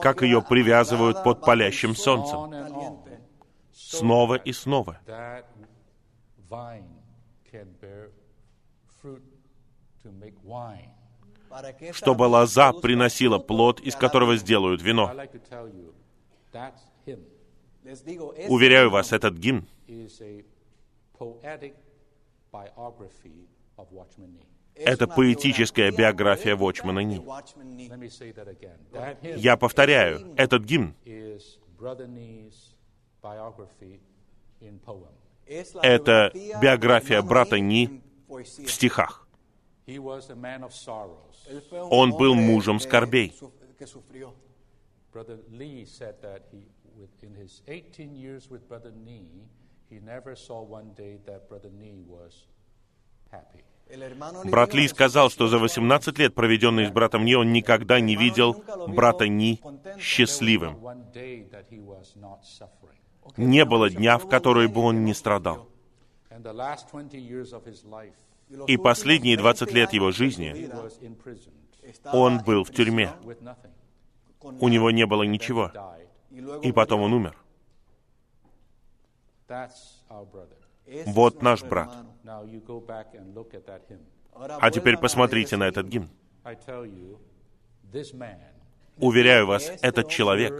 Как ее привязывают под палящим солнцем. Снова и снова. Чтобы лоза приносила плод, из которого сделают вино. Уверяю вас, этот гимн это поэтическая биография Watchman Ни. Я повторяю, этот гимн это биография брата Ни в стихах. Он был мужем скорбей. In his 18 years with Brother Nee, he never saw one day that Brother Nee was happy. El hermano Брат Ли сказал, что за 18 лет, проведенные с братом Ни, он никогда не видел брата Ни счастливым. Не было дня, в который бы он не страдал. And the last 20 years of his life, И последние 20 лет его жизни он был в тюрьме. У него не было ничего. И потом он умер. Вот наш брат. А теперь посмотрите на этот гимн. Уверяю вас, этот человек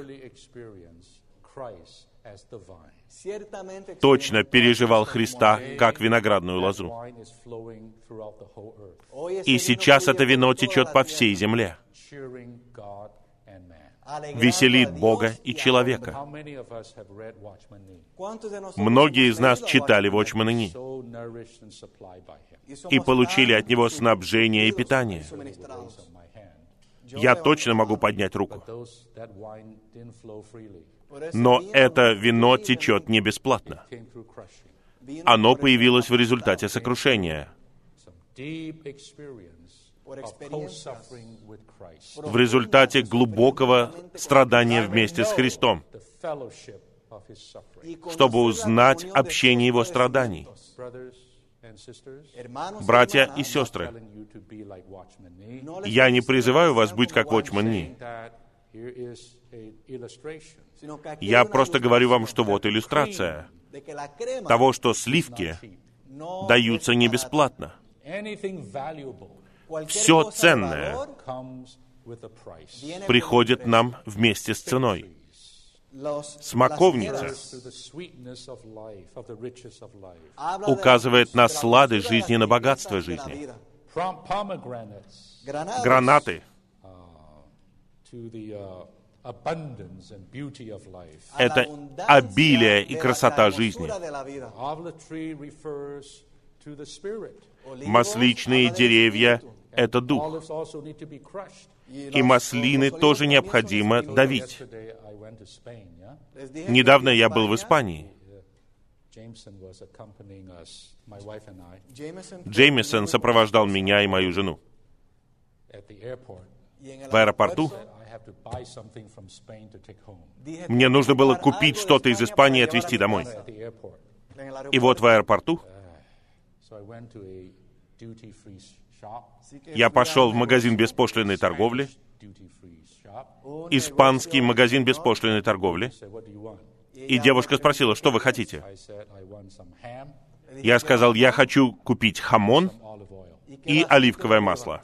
точно переживал Христа как виноградную лозу. И сейчас это вино течет по всей земле, веселит Бога и человека. Многие из нас читали Watchman somos и получили от него снабжение и питание. Я точно могу поднять руку. Но это вино течет не бесплатно. Оно появилось в результате сокрушения, В результате глубокого страдания вместе с Христом, чтобы узнать общение Его страданий. Братья и сестры, я не призываю вас быть как aquí Я просто говорю вам, что вот иллюстрация того, что сливки даются не бесплатно. De ценное приходит нам вместе с ценой. Смоковница указывает на dulzura, жизни, на богатство жизни. Гранаты uh, это обилие и красота жизни. Масличные деревья это дух. И маслины тоже необходимо давить. Недавно я был в Испании. Джеймисон сопровождал меня и мою жену. В аэропорту Мне нужно было купить что-то из Испании и отвезти домой. И вот в аэропорту Я пошел в магазин беспошлиной торговли, испанский магазин беспошлиной торговли, и девушка спросила, что вы хотите. Я сказал, я хочу купить хамон и оливковое масло.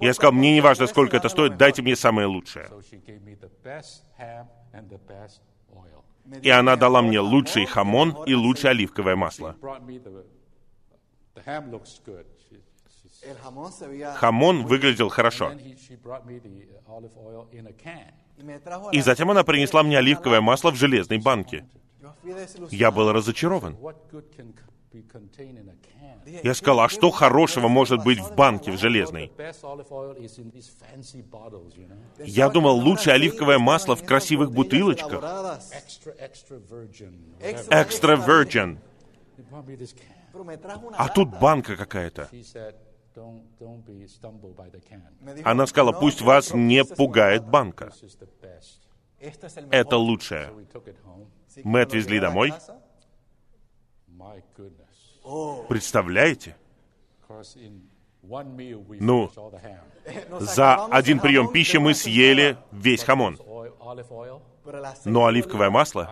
Я сказал, мне не важно, сколько это стоит, дайте мне самое лучшее. И она дала мне лучший хамон и лучшее оливковое масло. Хамон выглядел хорошо. trajo И затем она принесла мне оливковое масло в железной банке. Я был разочарован. Я сказал, а что хорошего может быть в банке в железной? Я думал, лучшее оливковое масло в красивых бутылочках. Экстра virgin. А тут банка какая-то. She said, "Don't, don't be stumbled by the can. Me dijo, Она сказала, "No пусть вас не пугает банка. This is the best." Esto es el Это лучшее. Мы отвезли домой. Oh, Представляете? Ну. За один прием пищи мы съели весь хамон. Но оливковое масло,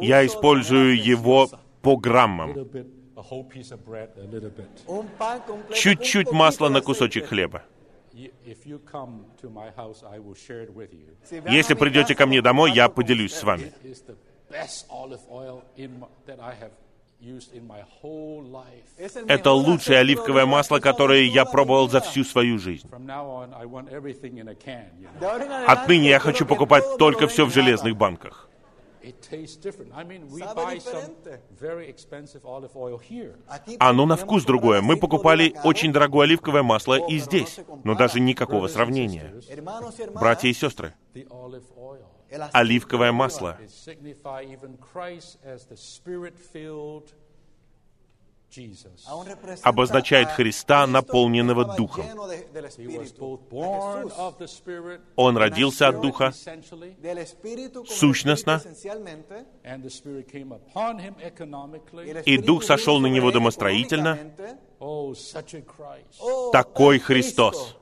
я использую его по A граммам. little bit, a whole piece of bread, a little bit. Un pan completo, Чуть-чуть масла на кусочек хлеба. Y- If you come to my house, I will share it with you. Si van Если придете ко мне домой, я поделюсь с вами. Это лучшее оливковое масло, которое я пробовал за всю свою жизнь. Отныне я хочу покупать только все в железных банках. Оно на вкус другое. Мы покупали очень дорогое оливковое масло и здесь, но даже никакого сравнения. Братья и сестры, оливковое масло. обозначает Христа, наполненного Духом. Он родился от Духа, сущностно, и Дух сошел на него домостроительно. Такой Христос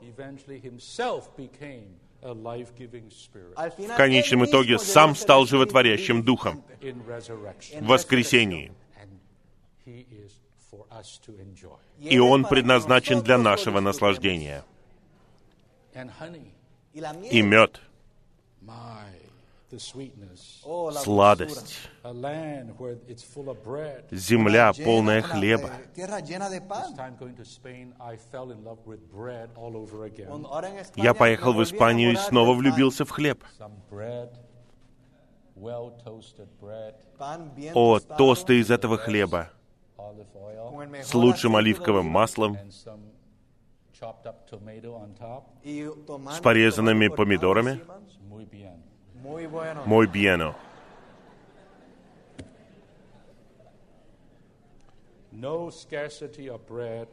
в конечном итоге сам стал животворящим духом. В воскресении. И он предназначен для нашего наслаждения. И мед сладость. Земля, полная хлеба. Я поехал в Испанию и снова влюбился в хлеб. О, тосты из этого хлеба. С лучшим оливковым маслом, с порезанными помидорами. Muy bueno. No scarcity of bread,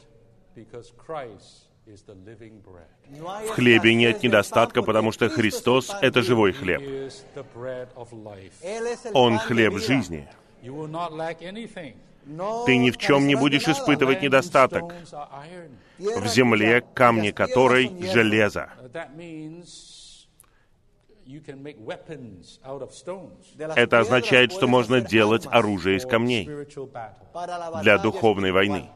because Christ is the living bread. В хлебе нет недостатка, потому что Христос – это живой хлеб. Он хлеб жизни. Ты ни в чем не будешь испытывать недостаток. В земле, камни которой – железо. Это означает, что можно делать оружие из камней. для духовной войны.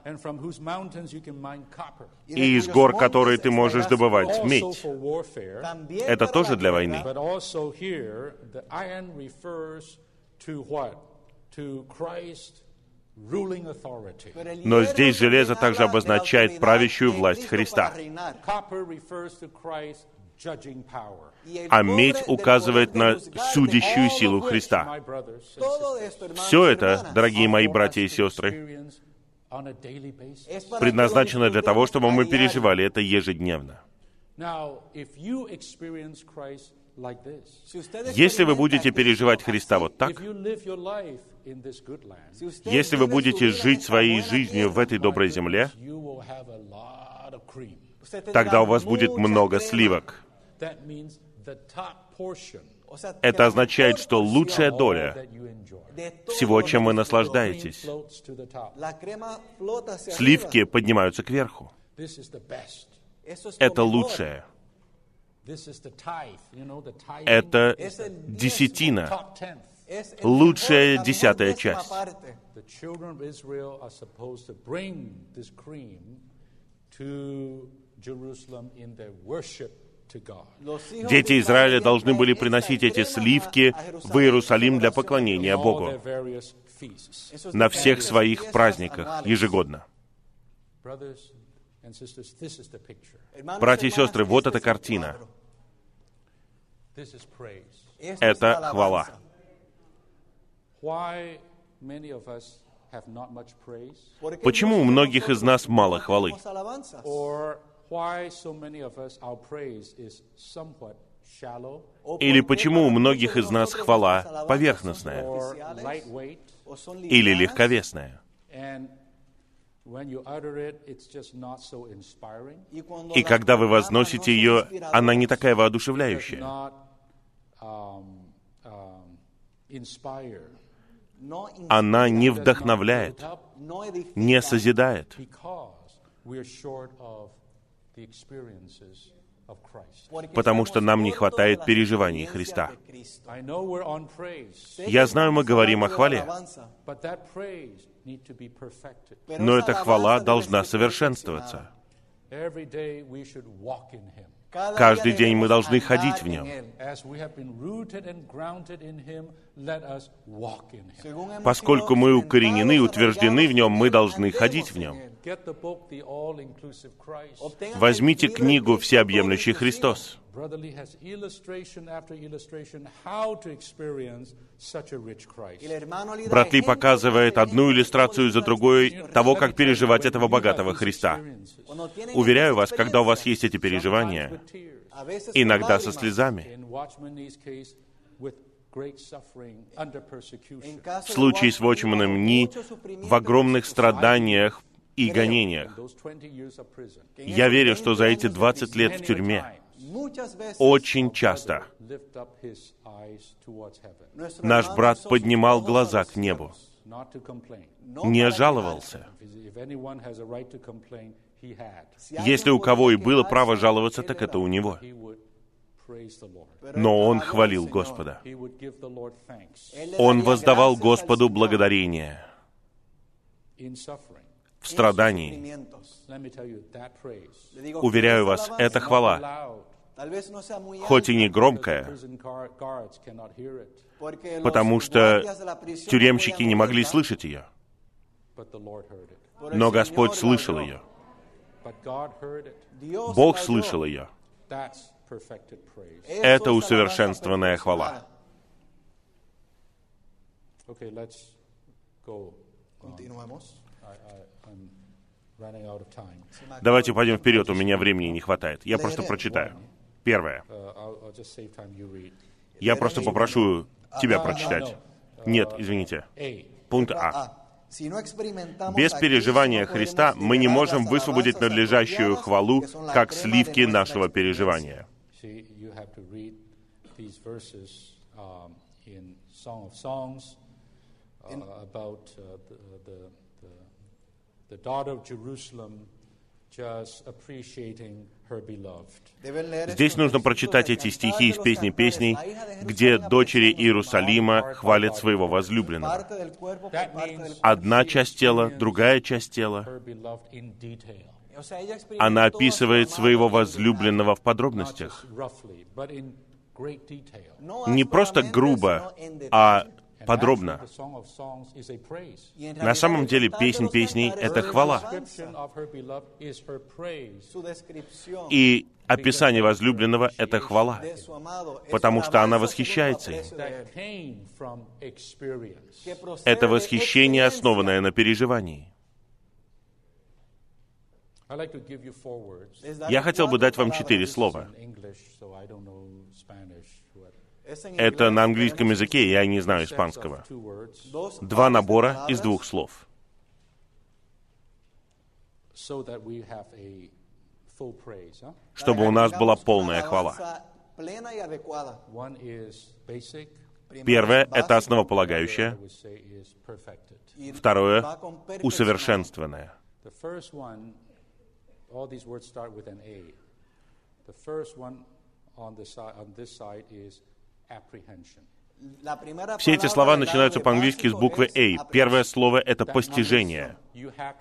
И из гор, которые ты можешь добывать медь. Это тоже для войны. Но здесь железо также обозначает правящую власть Христа а медь указывает на судящую силу Христа. Все это, дорогие мои братья и сестры, предназначено для того, чтобы мы переживали это ежедневно. Если вы будете переживать Христа вот так, если вы будете жить своей жизнью в этой доброй земле, тогда у вас будет много сливок. Это означает, что лучшая доля всего, чем вы наслаждаетесь. Сливки поднимаются кверху. Это лучшее. Это десятина, лучшая десятая часть. Дети Израиля должны были приносить эти сливки в Иерусалим для поклонения Богу. на всех своих праздниках ежегодно. Братья и сестры, вот эта картина. Это хвала. Почему у многих из нас мало хвалы? Или почему у многих из нас хвала поверхностная или легковесная. И когда вы возносите ее, она не такая воодушевляющая. Она не вдохновляет, не созидает, потому что нам не хватает переживаний Христа. Я знаю, мы говорим о хвале, но эта хвала должна совершенствоваться. Каждый день мы должны ходить в Нем. Поскольку мы укоренены утверждены в нем, мы должны ходить в нем. Возьмите книгу «Всеобъемлющий Христос». Браты показывает одну иллюстрацию за другой того, как переживать этого богатого Христа. Уверяю вас, когда у вас есть эти переживания, иногда со слезами, в случае с Watchman Ни в огромных страданиях и In гонениях. those 20 years of prison, Que en Я верю, что 20 за эти años de 20 лет в тюрьме очень часто наш брат поднимал глаза к небу, не жаловался. Если у кого и было право жаловаться, так это у него. Но он хвалил. Господа. Он воздавал Господу благодарение в страдании. Уверяю вас, это хвала, хоть и не громкая, потому что тюремщики не могли слышать ее. Но Господь слышал ее. Бог слышал ее. Это усовершенствованная хвала. Давайте пойдем вперед, у меня времени не хватает. Я просто прочитаю. Первое. Uh. Я просто попрошу тебя прочитать. Нет, извините. Пункт А. А. Без переживания Христа мы не можем высвободить надлежащую хвалу, как сливки нашего переживания. See, you have to read these verses um, in Song of Songs uh, about uh, the, the, the, the daughter of Jerusalem just appreciating her beloved. Deben leer Здесь нужно прочитать эти стихи из «Песни Cantares». песней», где дочери Иерусалима хвалят своего возлюбленного. Одна часть тела, другая часть тела. Она описывает своего возлюбленного в подробностях. Не просто грубо, а подробно. На самом деле, «Песнь песней» это хвала. И описание возлюбленного — это хвала, потому что она восхищается им. Это восхищение, основанное на переживании. I'd like to give you four words. Les daré Я хотел бы дать вам четыре This is слова. in English, so I don't know Spanish. What. Es en Это на английском языке, я не знаю испанского. Два набора из двух слов, чтобы у нас была полная хвала. Первое это основополагающее. Второе усовершенствованное. All these words start with an A. The first one on, the side, on this side is apprehension. Все эти слова начинаются по-английски с буквы «А». Первое слово — это постижение. a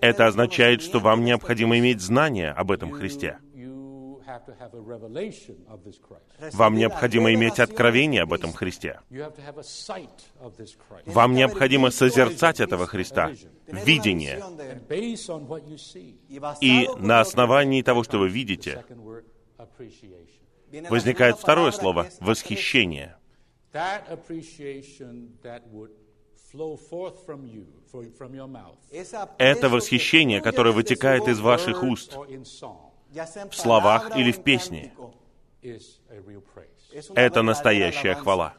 Это означает, что вам необходимо иметь знания об этом Христе. You have to have a revelation of this Christ. Вам необходимо иметь откровение об этом. Христе. You have to have a sight of this Christ. Вам необходимо созерцать этого Христа, видение. И на основании того, что вы видите, возникает второе слово восхищение. Это восхищение, которое вытекает из ваших уст, в словах или в песне. Это настоящая хвала.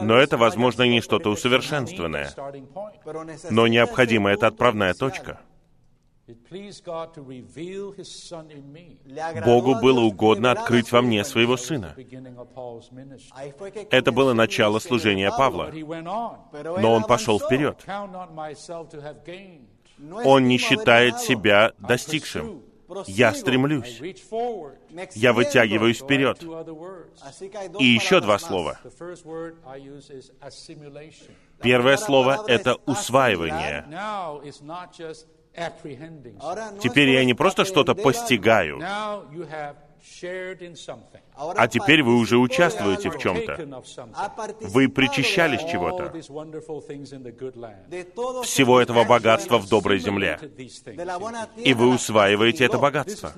Но это, возможно, не что-то усовершенствованное. Но ese необходимо это отправная точка. Богу было угодно открыть во мне своего Сына. Это было начало служения Павла. Но он пошел вперед. Он не считает себя достигшим. Я стремлюсь. Я вытягиваюсь вперед. И еще два слова. Первое слово это усваивание. Теперь я не просто что-то постигаю. А теперь вы уже участвуете в чем-то. Вы причащались чего-то. Всего этого богатства в доброй земле. И вы усваиваете это богатство.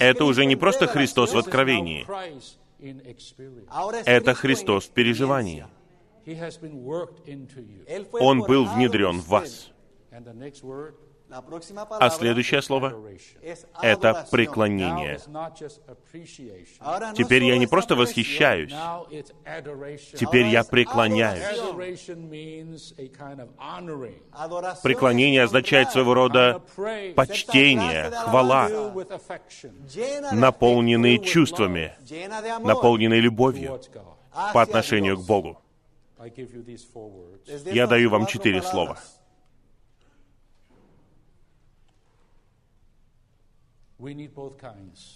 Это уже не просто Христос в откровении. Это Христос в переживании. Он был внедрен в вас. А следующее слово это преклонение. Теперь я не просто восхищаюсь, теперь я преклоняюсь. Преклонение означает своего рода почтение, хвала, наполненные чувствами, наполненные любовью по отношению к Богу. Я даю вам четыре слова.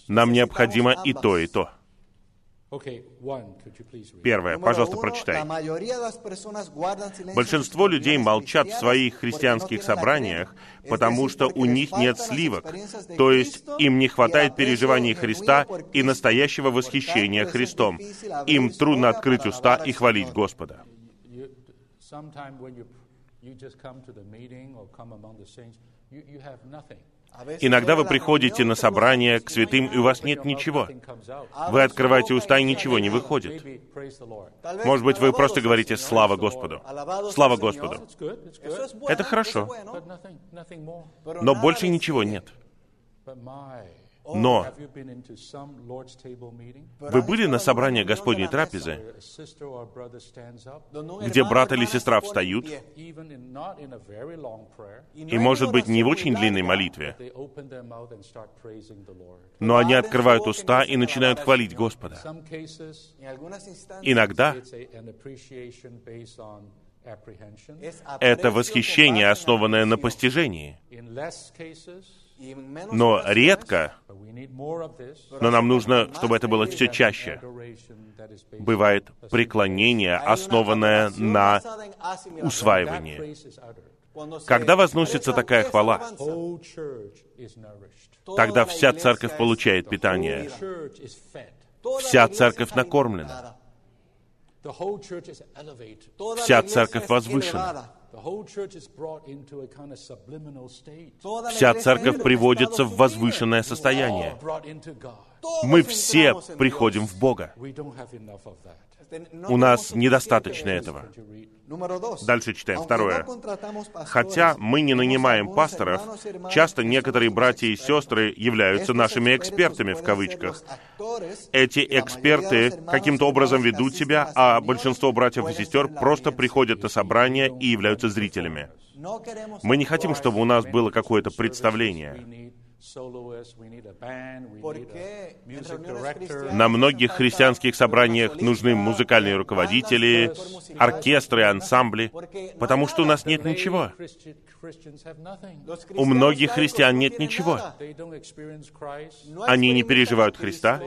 Нам необходимо и то, и то. Первое, пожалуйста, прочитай. Большинство людей молчат в своих христианских собраниях, потому что у них нет сливок, то есть им не хватает переживаний Христа и настоящего восхищения Христом. Им трудно открыть уста и хвалить. Господа. You just come to the meeting or come among the saints, you, you have nothing. Иногда вы приходите на собрание к святым, и у вас нет ничего. Вы открываете уста, и ничего не выходит. Может быть, вы просто говорите. «Слава Господу». Слава. Господу. Это хорошо. Но больше ничего нет. Но вы были на собрании Господней трапезы, где брат или сестра встают, и, может быть, не в очень длинной молитве, но они открывают уста и начинают хвалить Господа. Иногда это восхищение, основанное на постижении. Но редко, но нам нужно, чтобы это было все чаще, бывает преклонение, основанное на усваивании. Когда возносится такая хвала, тогда вся церковь получает питание. Вся церковь накормлена. Вся церковь возвышена. Elevada. The whole church is brought into a kind of subliminal state. Toda la Вся церковь приводится в возвышенное состояние. Мы все приходим в Бога. У нас недостаточно этого. Дальше читаем. Второе. Хотя мы не нанимаем пасторов, часто некоторые братья и сестры являются нашими экспертами, в кавычках. Эти эксперты каким-то образом ведут себя, а большинство братьев и сестер просто приходят на собрание и являются зрителями. Мы не хотим, чтобы у нас было какое-то представление. Porque На многих христианских собраниях нужны музыкальные руководители, оркестры, ансамбли, потому что у нас нет ничего. У многих христиан нет ничего. Они не переживают Христа.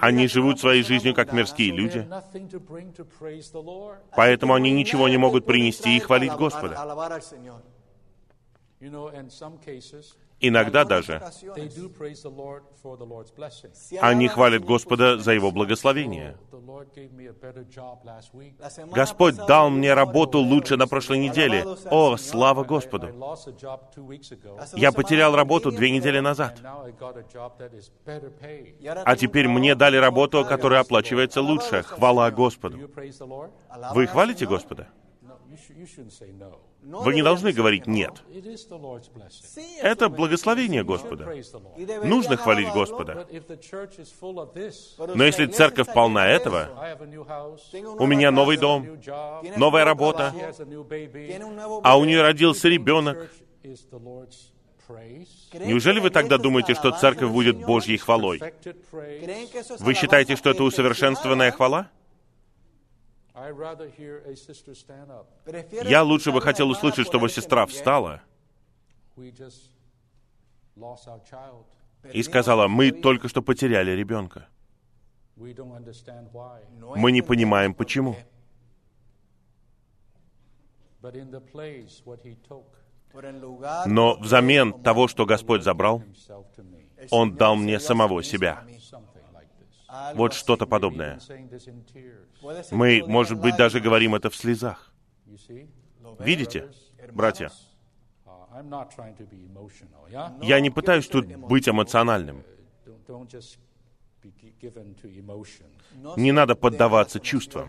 Они живут своей жизнью, как мирские люди. Поэтому они ничего не могут принести и хвалить Господа. Иногда даже они хвалят Господа за Его благословение. Господь дал мне работу лучше на прошлой неделе. О, слава Господу! Я потерял работу две недели назад. А теперь мне дали работу, которая оплачивается лучше. Хвала Господу. Вы хвалите. Господа? Вы не должны говорить. «нет». Это благословение Господа. Нужно хвалить Господа. Но если церковь полна этого, У меня новый дом, новая работа, а у нее родился ребенок. Неужели вы тогда думаете, что церковь будет? Божьей хвалой? Perfected praise. ¿Creen que eso es Вы считаете, что это усовершенствованная хвала? Я лучше бы хотел услышать, чтобы сестра встала и сказала, мы только что потеряли ребенка. Мы не понимаем, почему. Но взамен того, что Господь забрал, Он дал мне самого себя. Вот что-то подобное. Мы, может быть, даже говорим это в слезах. Видите, братья? Uh? Я не пытаюсь тут быть эмоциональным. Не надо поддаваться чувствам.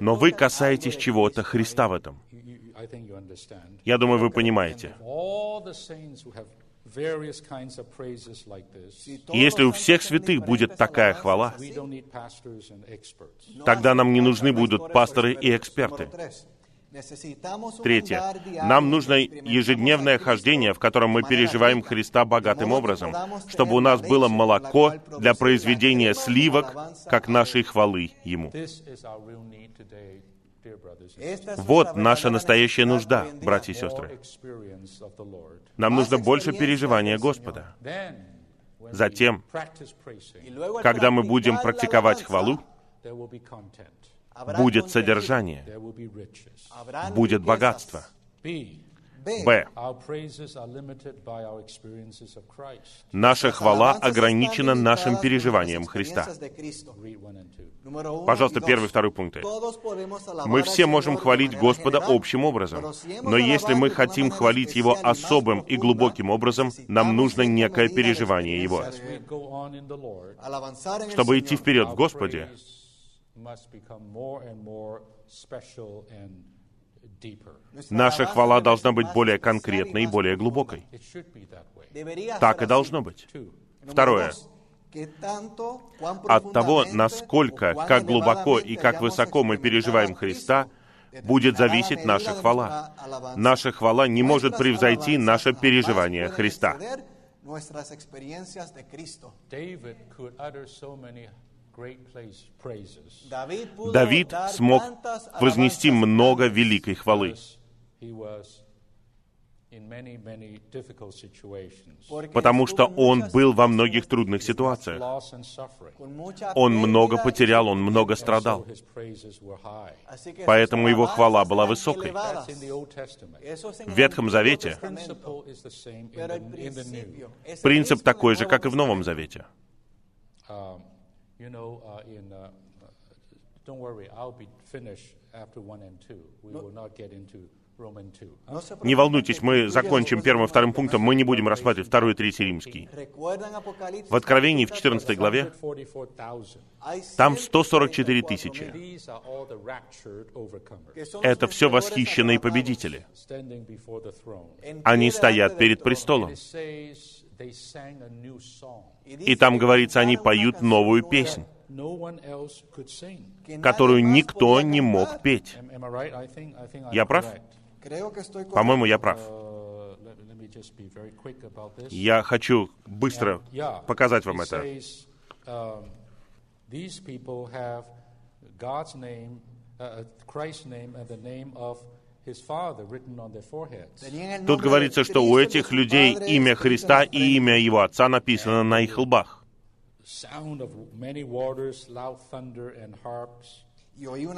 Но вы касаетесь чего-то Христа в этом. Я думаю, вы понимаете. И если у всех святых будет такая хвала, we don't need pastors and experts. No Тогда нам не нужны будут пасторы и эксперты. Третье. Нам нужно ежедневное хождение, в котором мы переживаем Христа богатым образом, чтобы у нас было молоко для произведения сливок, как нашей хвалы Ему. Вот наша настоящая нужда, братья и сестры. Нам нужно больше переживания Господа. Затем, когда мы будем практиковать хвалу, будет содержание, будет богатство. Б. Наша хвала ограничена нашим переживанием Христа. Пожалуйста, первый и второй пункты. Мы все можем хвалить Господа общим образом. Но если мы хотим хвалить Его особым и глубоким образом, нам нужно некое переживание Его. Чтобы идти вперед в Господе, наша хвала должна быть более конкретной и более глубокой. Так и должно быть. Второе. От того, насколько, как глубоко и как высоко мы переживаем Христа, будет зависеть наша хвала. Наша хвала не может превзойти наше переживание Христа. Давид смог вознести много великой хвалы, потому что он был во многих трудных ситуациях. Он много потерял, он много страдал. Поэтому его хвала была высокой. В Ветхом Завете Принцип такой же, как и в Новом. Завете. Um, you know, uh, in uh, uh, don't worry, I'll be finished after one and two. We will not get into Не волнуйтесь, мы закончим первым и вторым пунктом, мы не будем рассматривать второй и третий римский. В Откровении в capítulo 14 главе 144,000. Hay Там 144 144 тысячи. Это все восхищенные победители. Они стоят перед престолом. It says they sang a new song Y И там говорится, они поют новую nueva песнь, no one else could sing. que nadie которую никто не мог петь. Я прав? По-моему, я прав. Uh. Я хочу быстро показать вам это. says, um, these people have God's name, uh, Christ's name, and the name of Тут говорится, что у этих людей имя Христа и имя Его Отца написано на их лбах.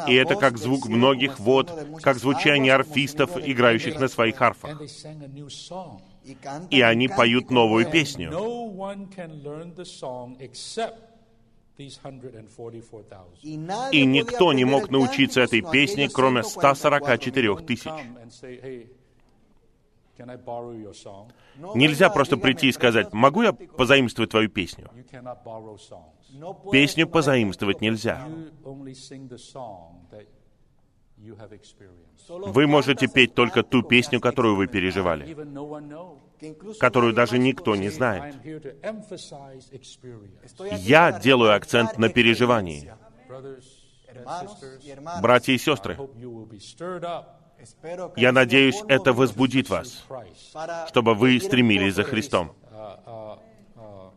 И это как звук многих вод, как звучание арфистов, играющих на своих cantan И они поют новую песню. И никто не мог научиться этой песне, кроме 144,000. 144 тысяч. Нельзя просто прийти и сказать, "Préstame могу я tu cántico". позаимствовать твою песню? Песню позаимствовать нельзя. Вы можете петь только ту песню, которую вы переживали, которую даже никто не знает. Я делаю акцент на переживании. Братья и сестры, я надеюсь, это возбудит вас, чтобы вы стремились за Христом. Uh, uh, uh,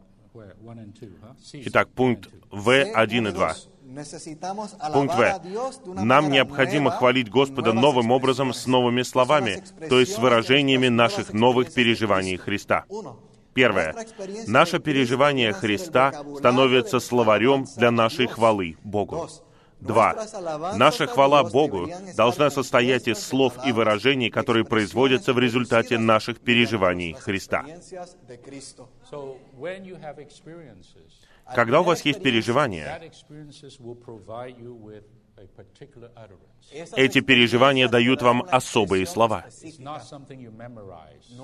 Итак, пункт and two. В1 и 2. Пункт В. Нам необходимо хвалить Господа новым образом с новыми словами, то есть с выражениями наших новых переживаний Христа. Первое. Наше переживание Христа становится словарем для нашей хвалы Богу. Два. Наша хвала Богу должна состоять из слов и выражений, которые производятся в результате наших переживаний Христа. Когда у вас есть переживания, эти переживания дают вам особые слова.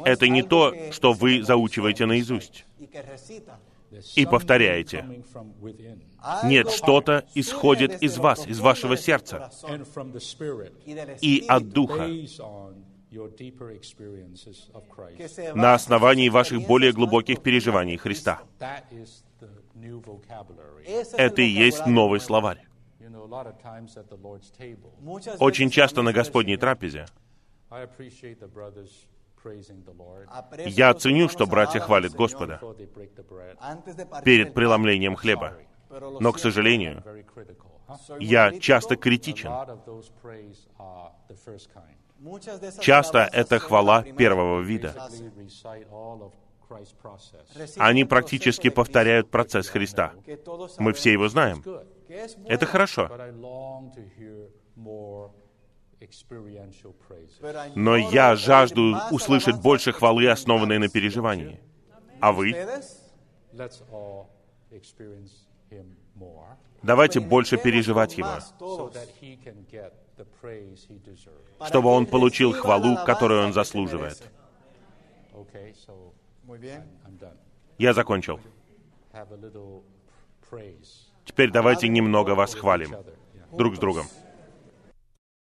Это не то, что вы заучиваете наизусть и повторяете. Нет, что-то исходит из вас, из вашего сердца и от Духа на основании ваших более глубоких переживаний Христа. Это и есть новый словарь. Очень часто на Господней трапезе. Я оценю, что братья хвалят Господа перед преломлением хлеба. Но, к сожалению, я часто критичен. Часто это хвала первого вида. Они практически повторяют процесс Христа. Мы все его знаем. Это хорошо. Но я жажду услышать больше хвалы, основанной на переживании. А вы? Давайте больше переживать Его, чтобы Он получил хвалу, которую Он заслуживает. Я закончил. Теперь давайте немного вас хвалим, друг с другом.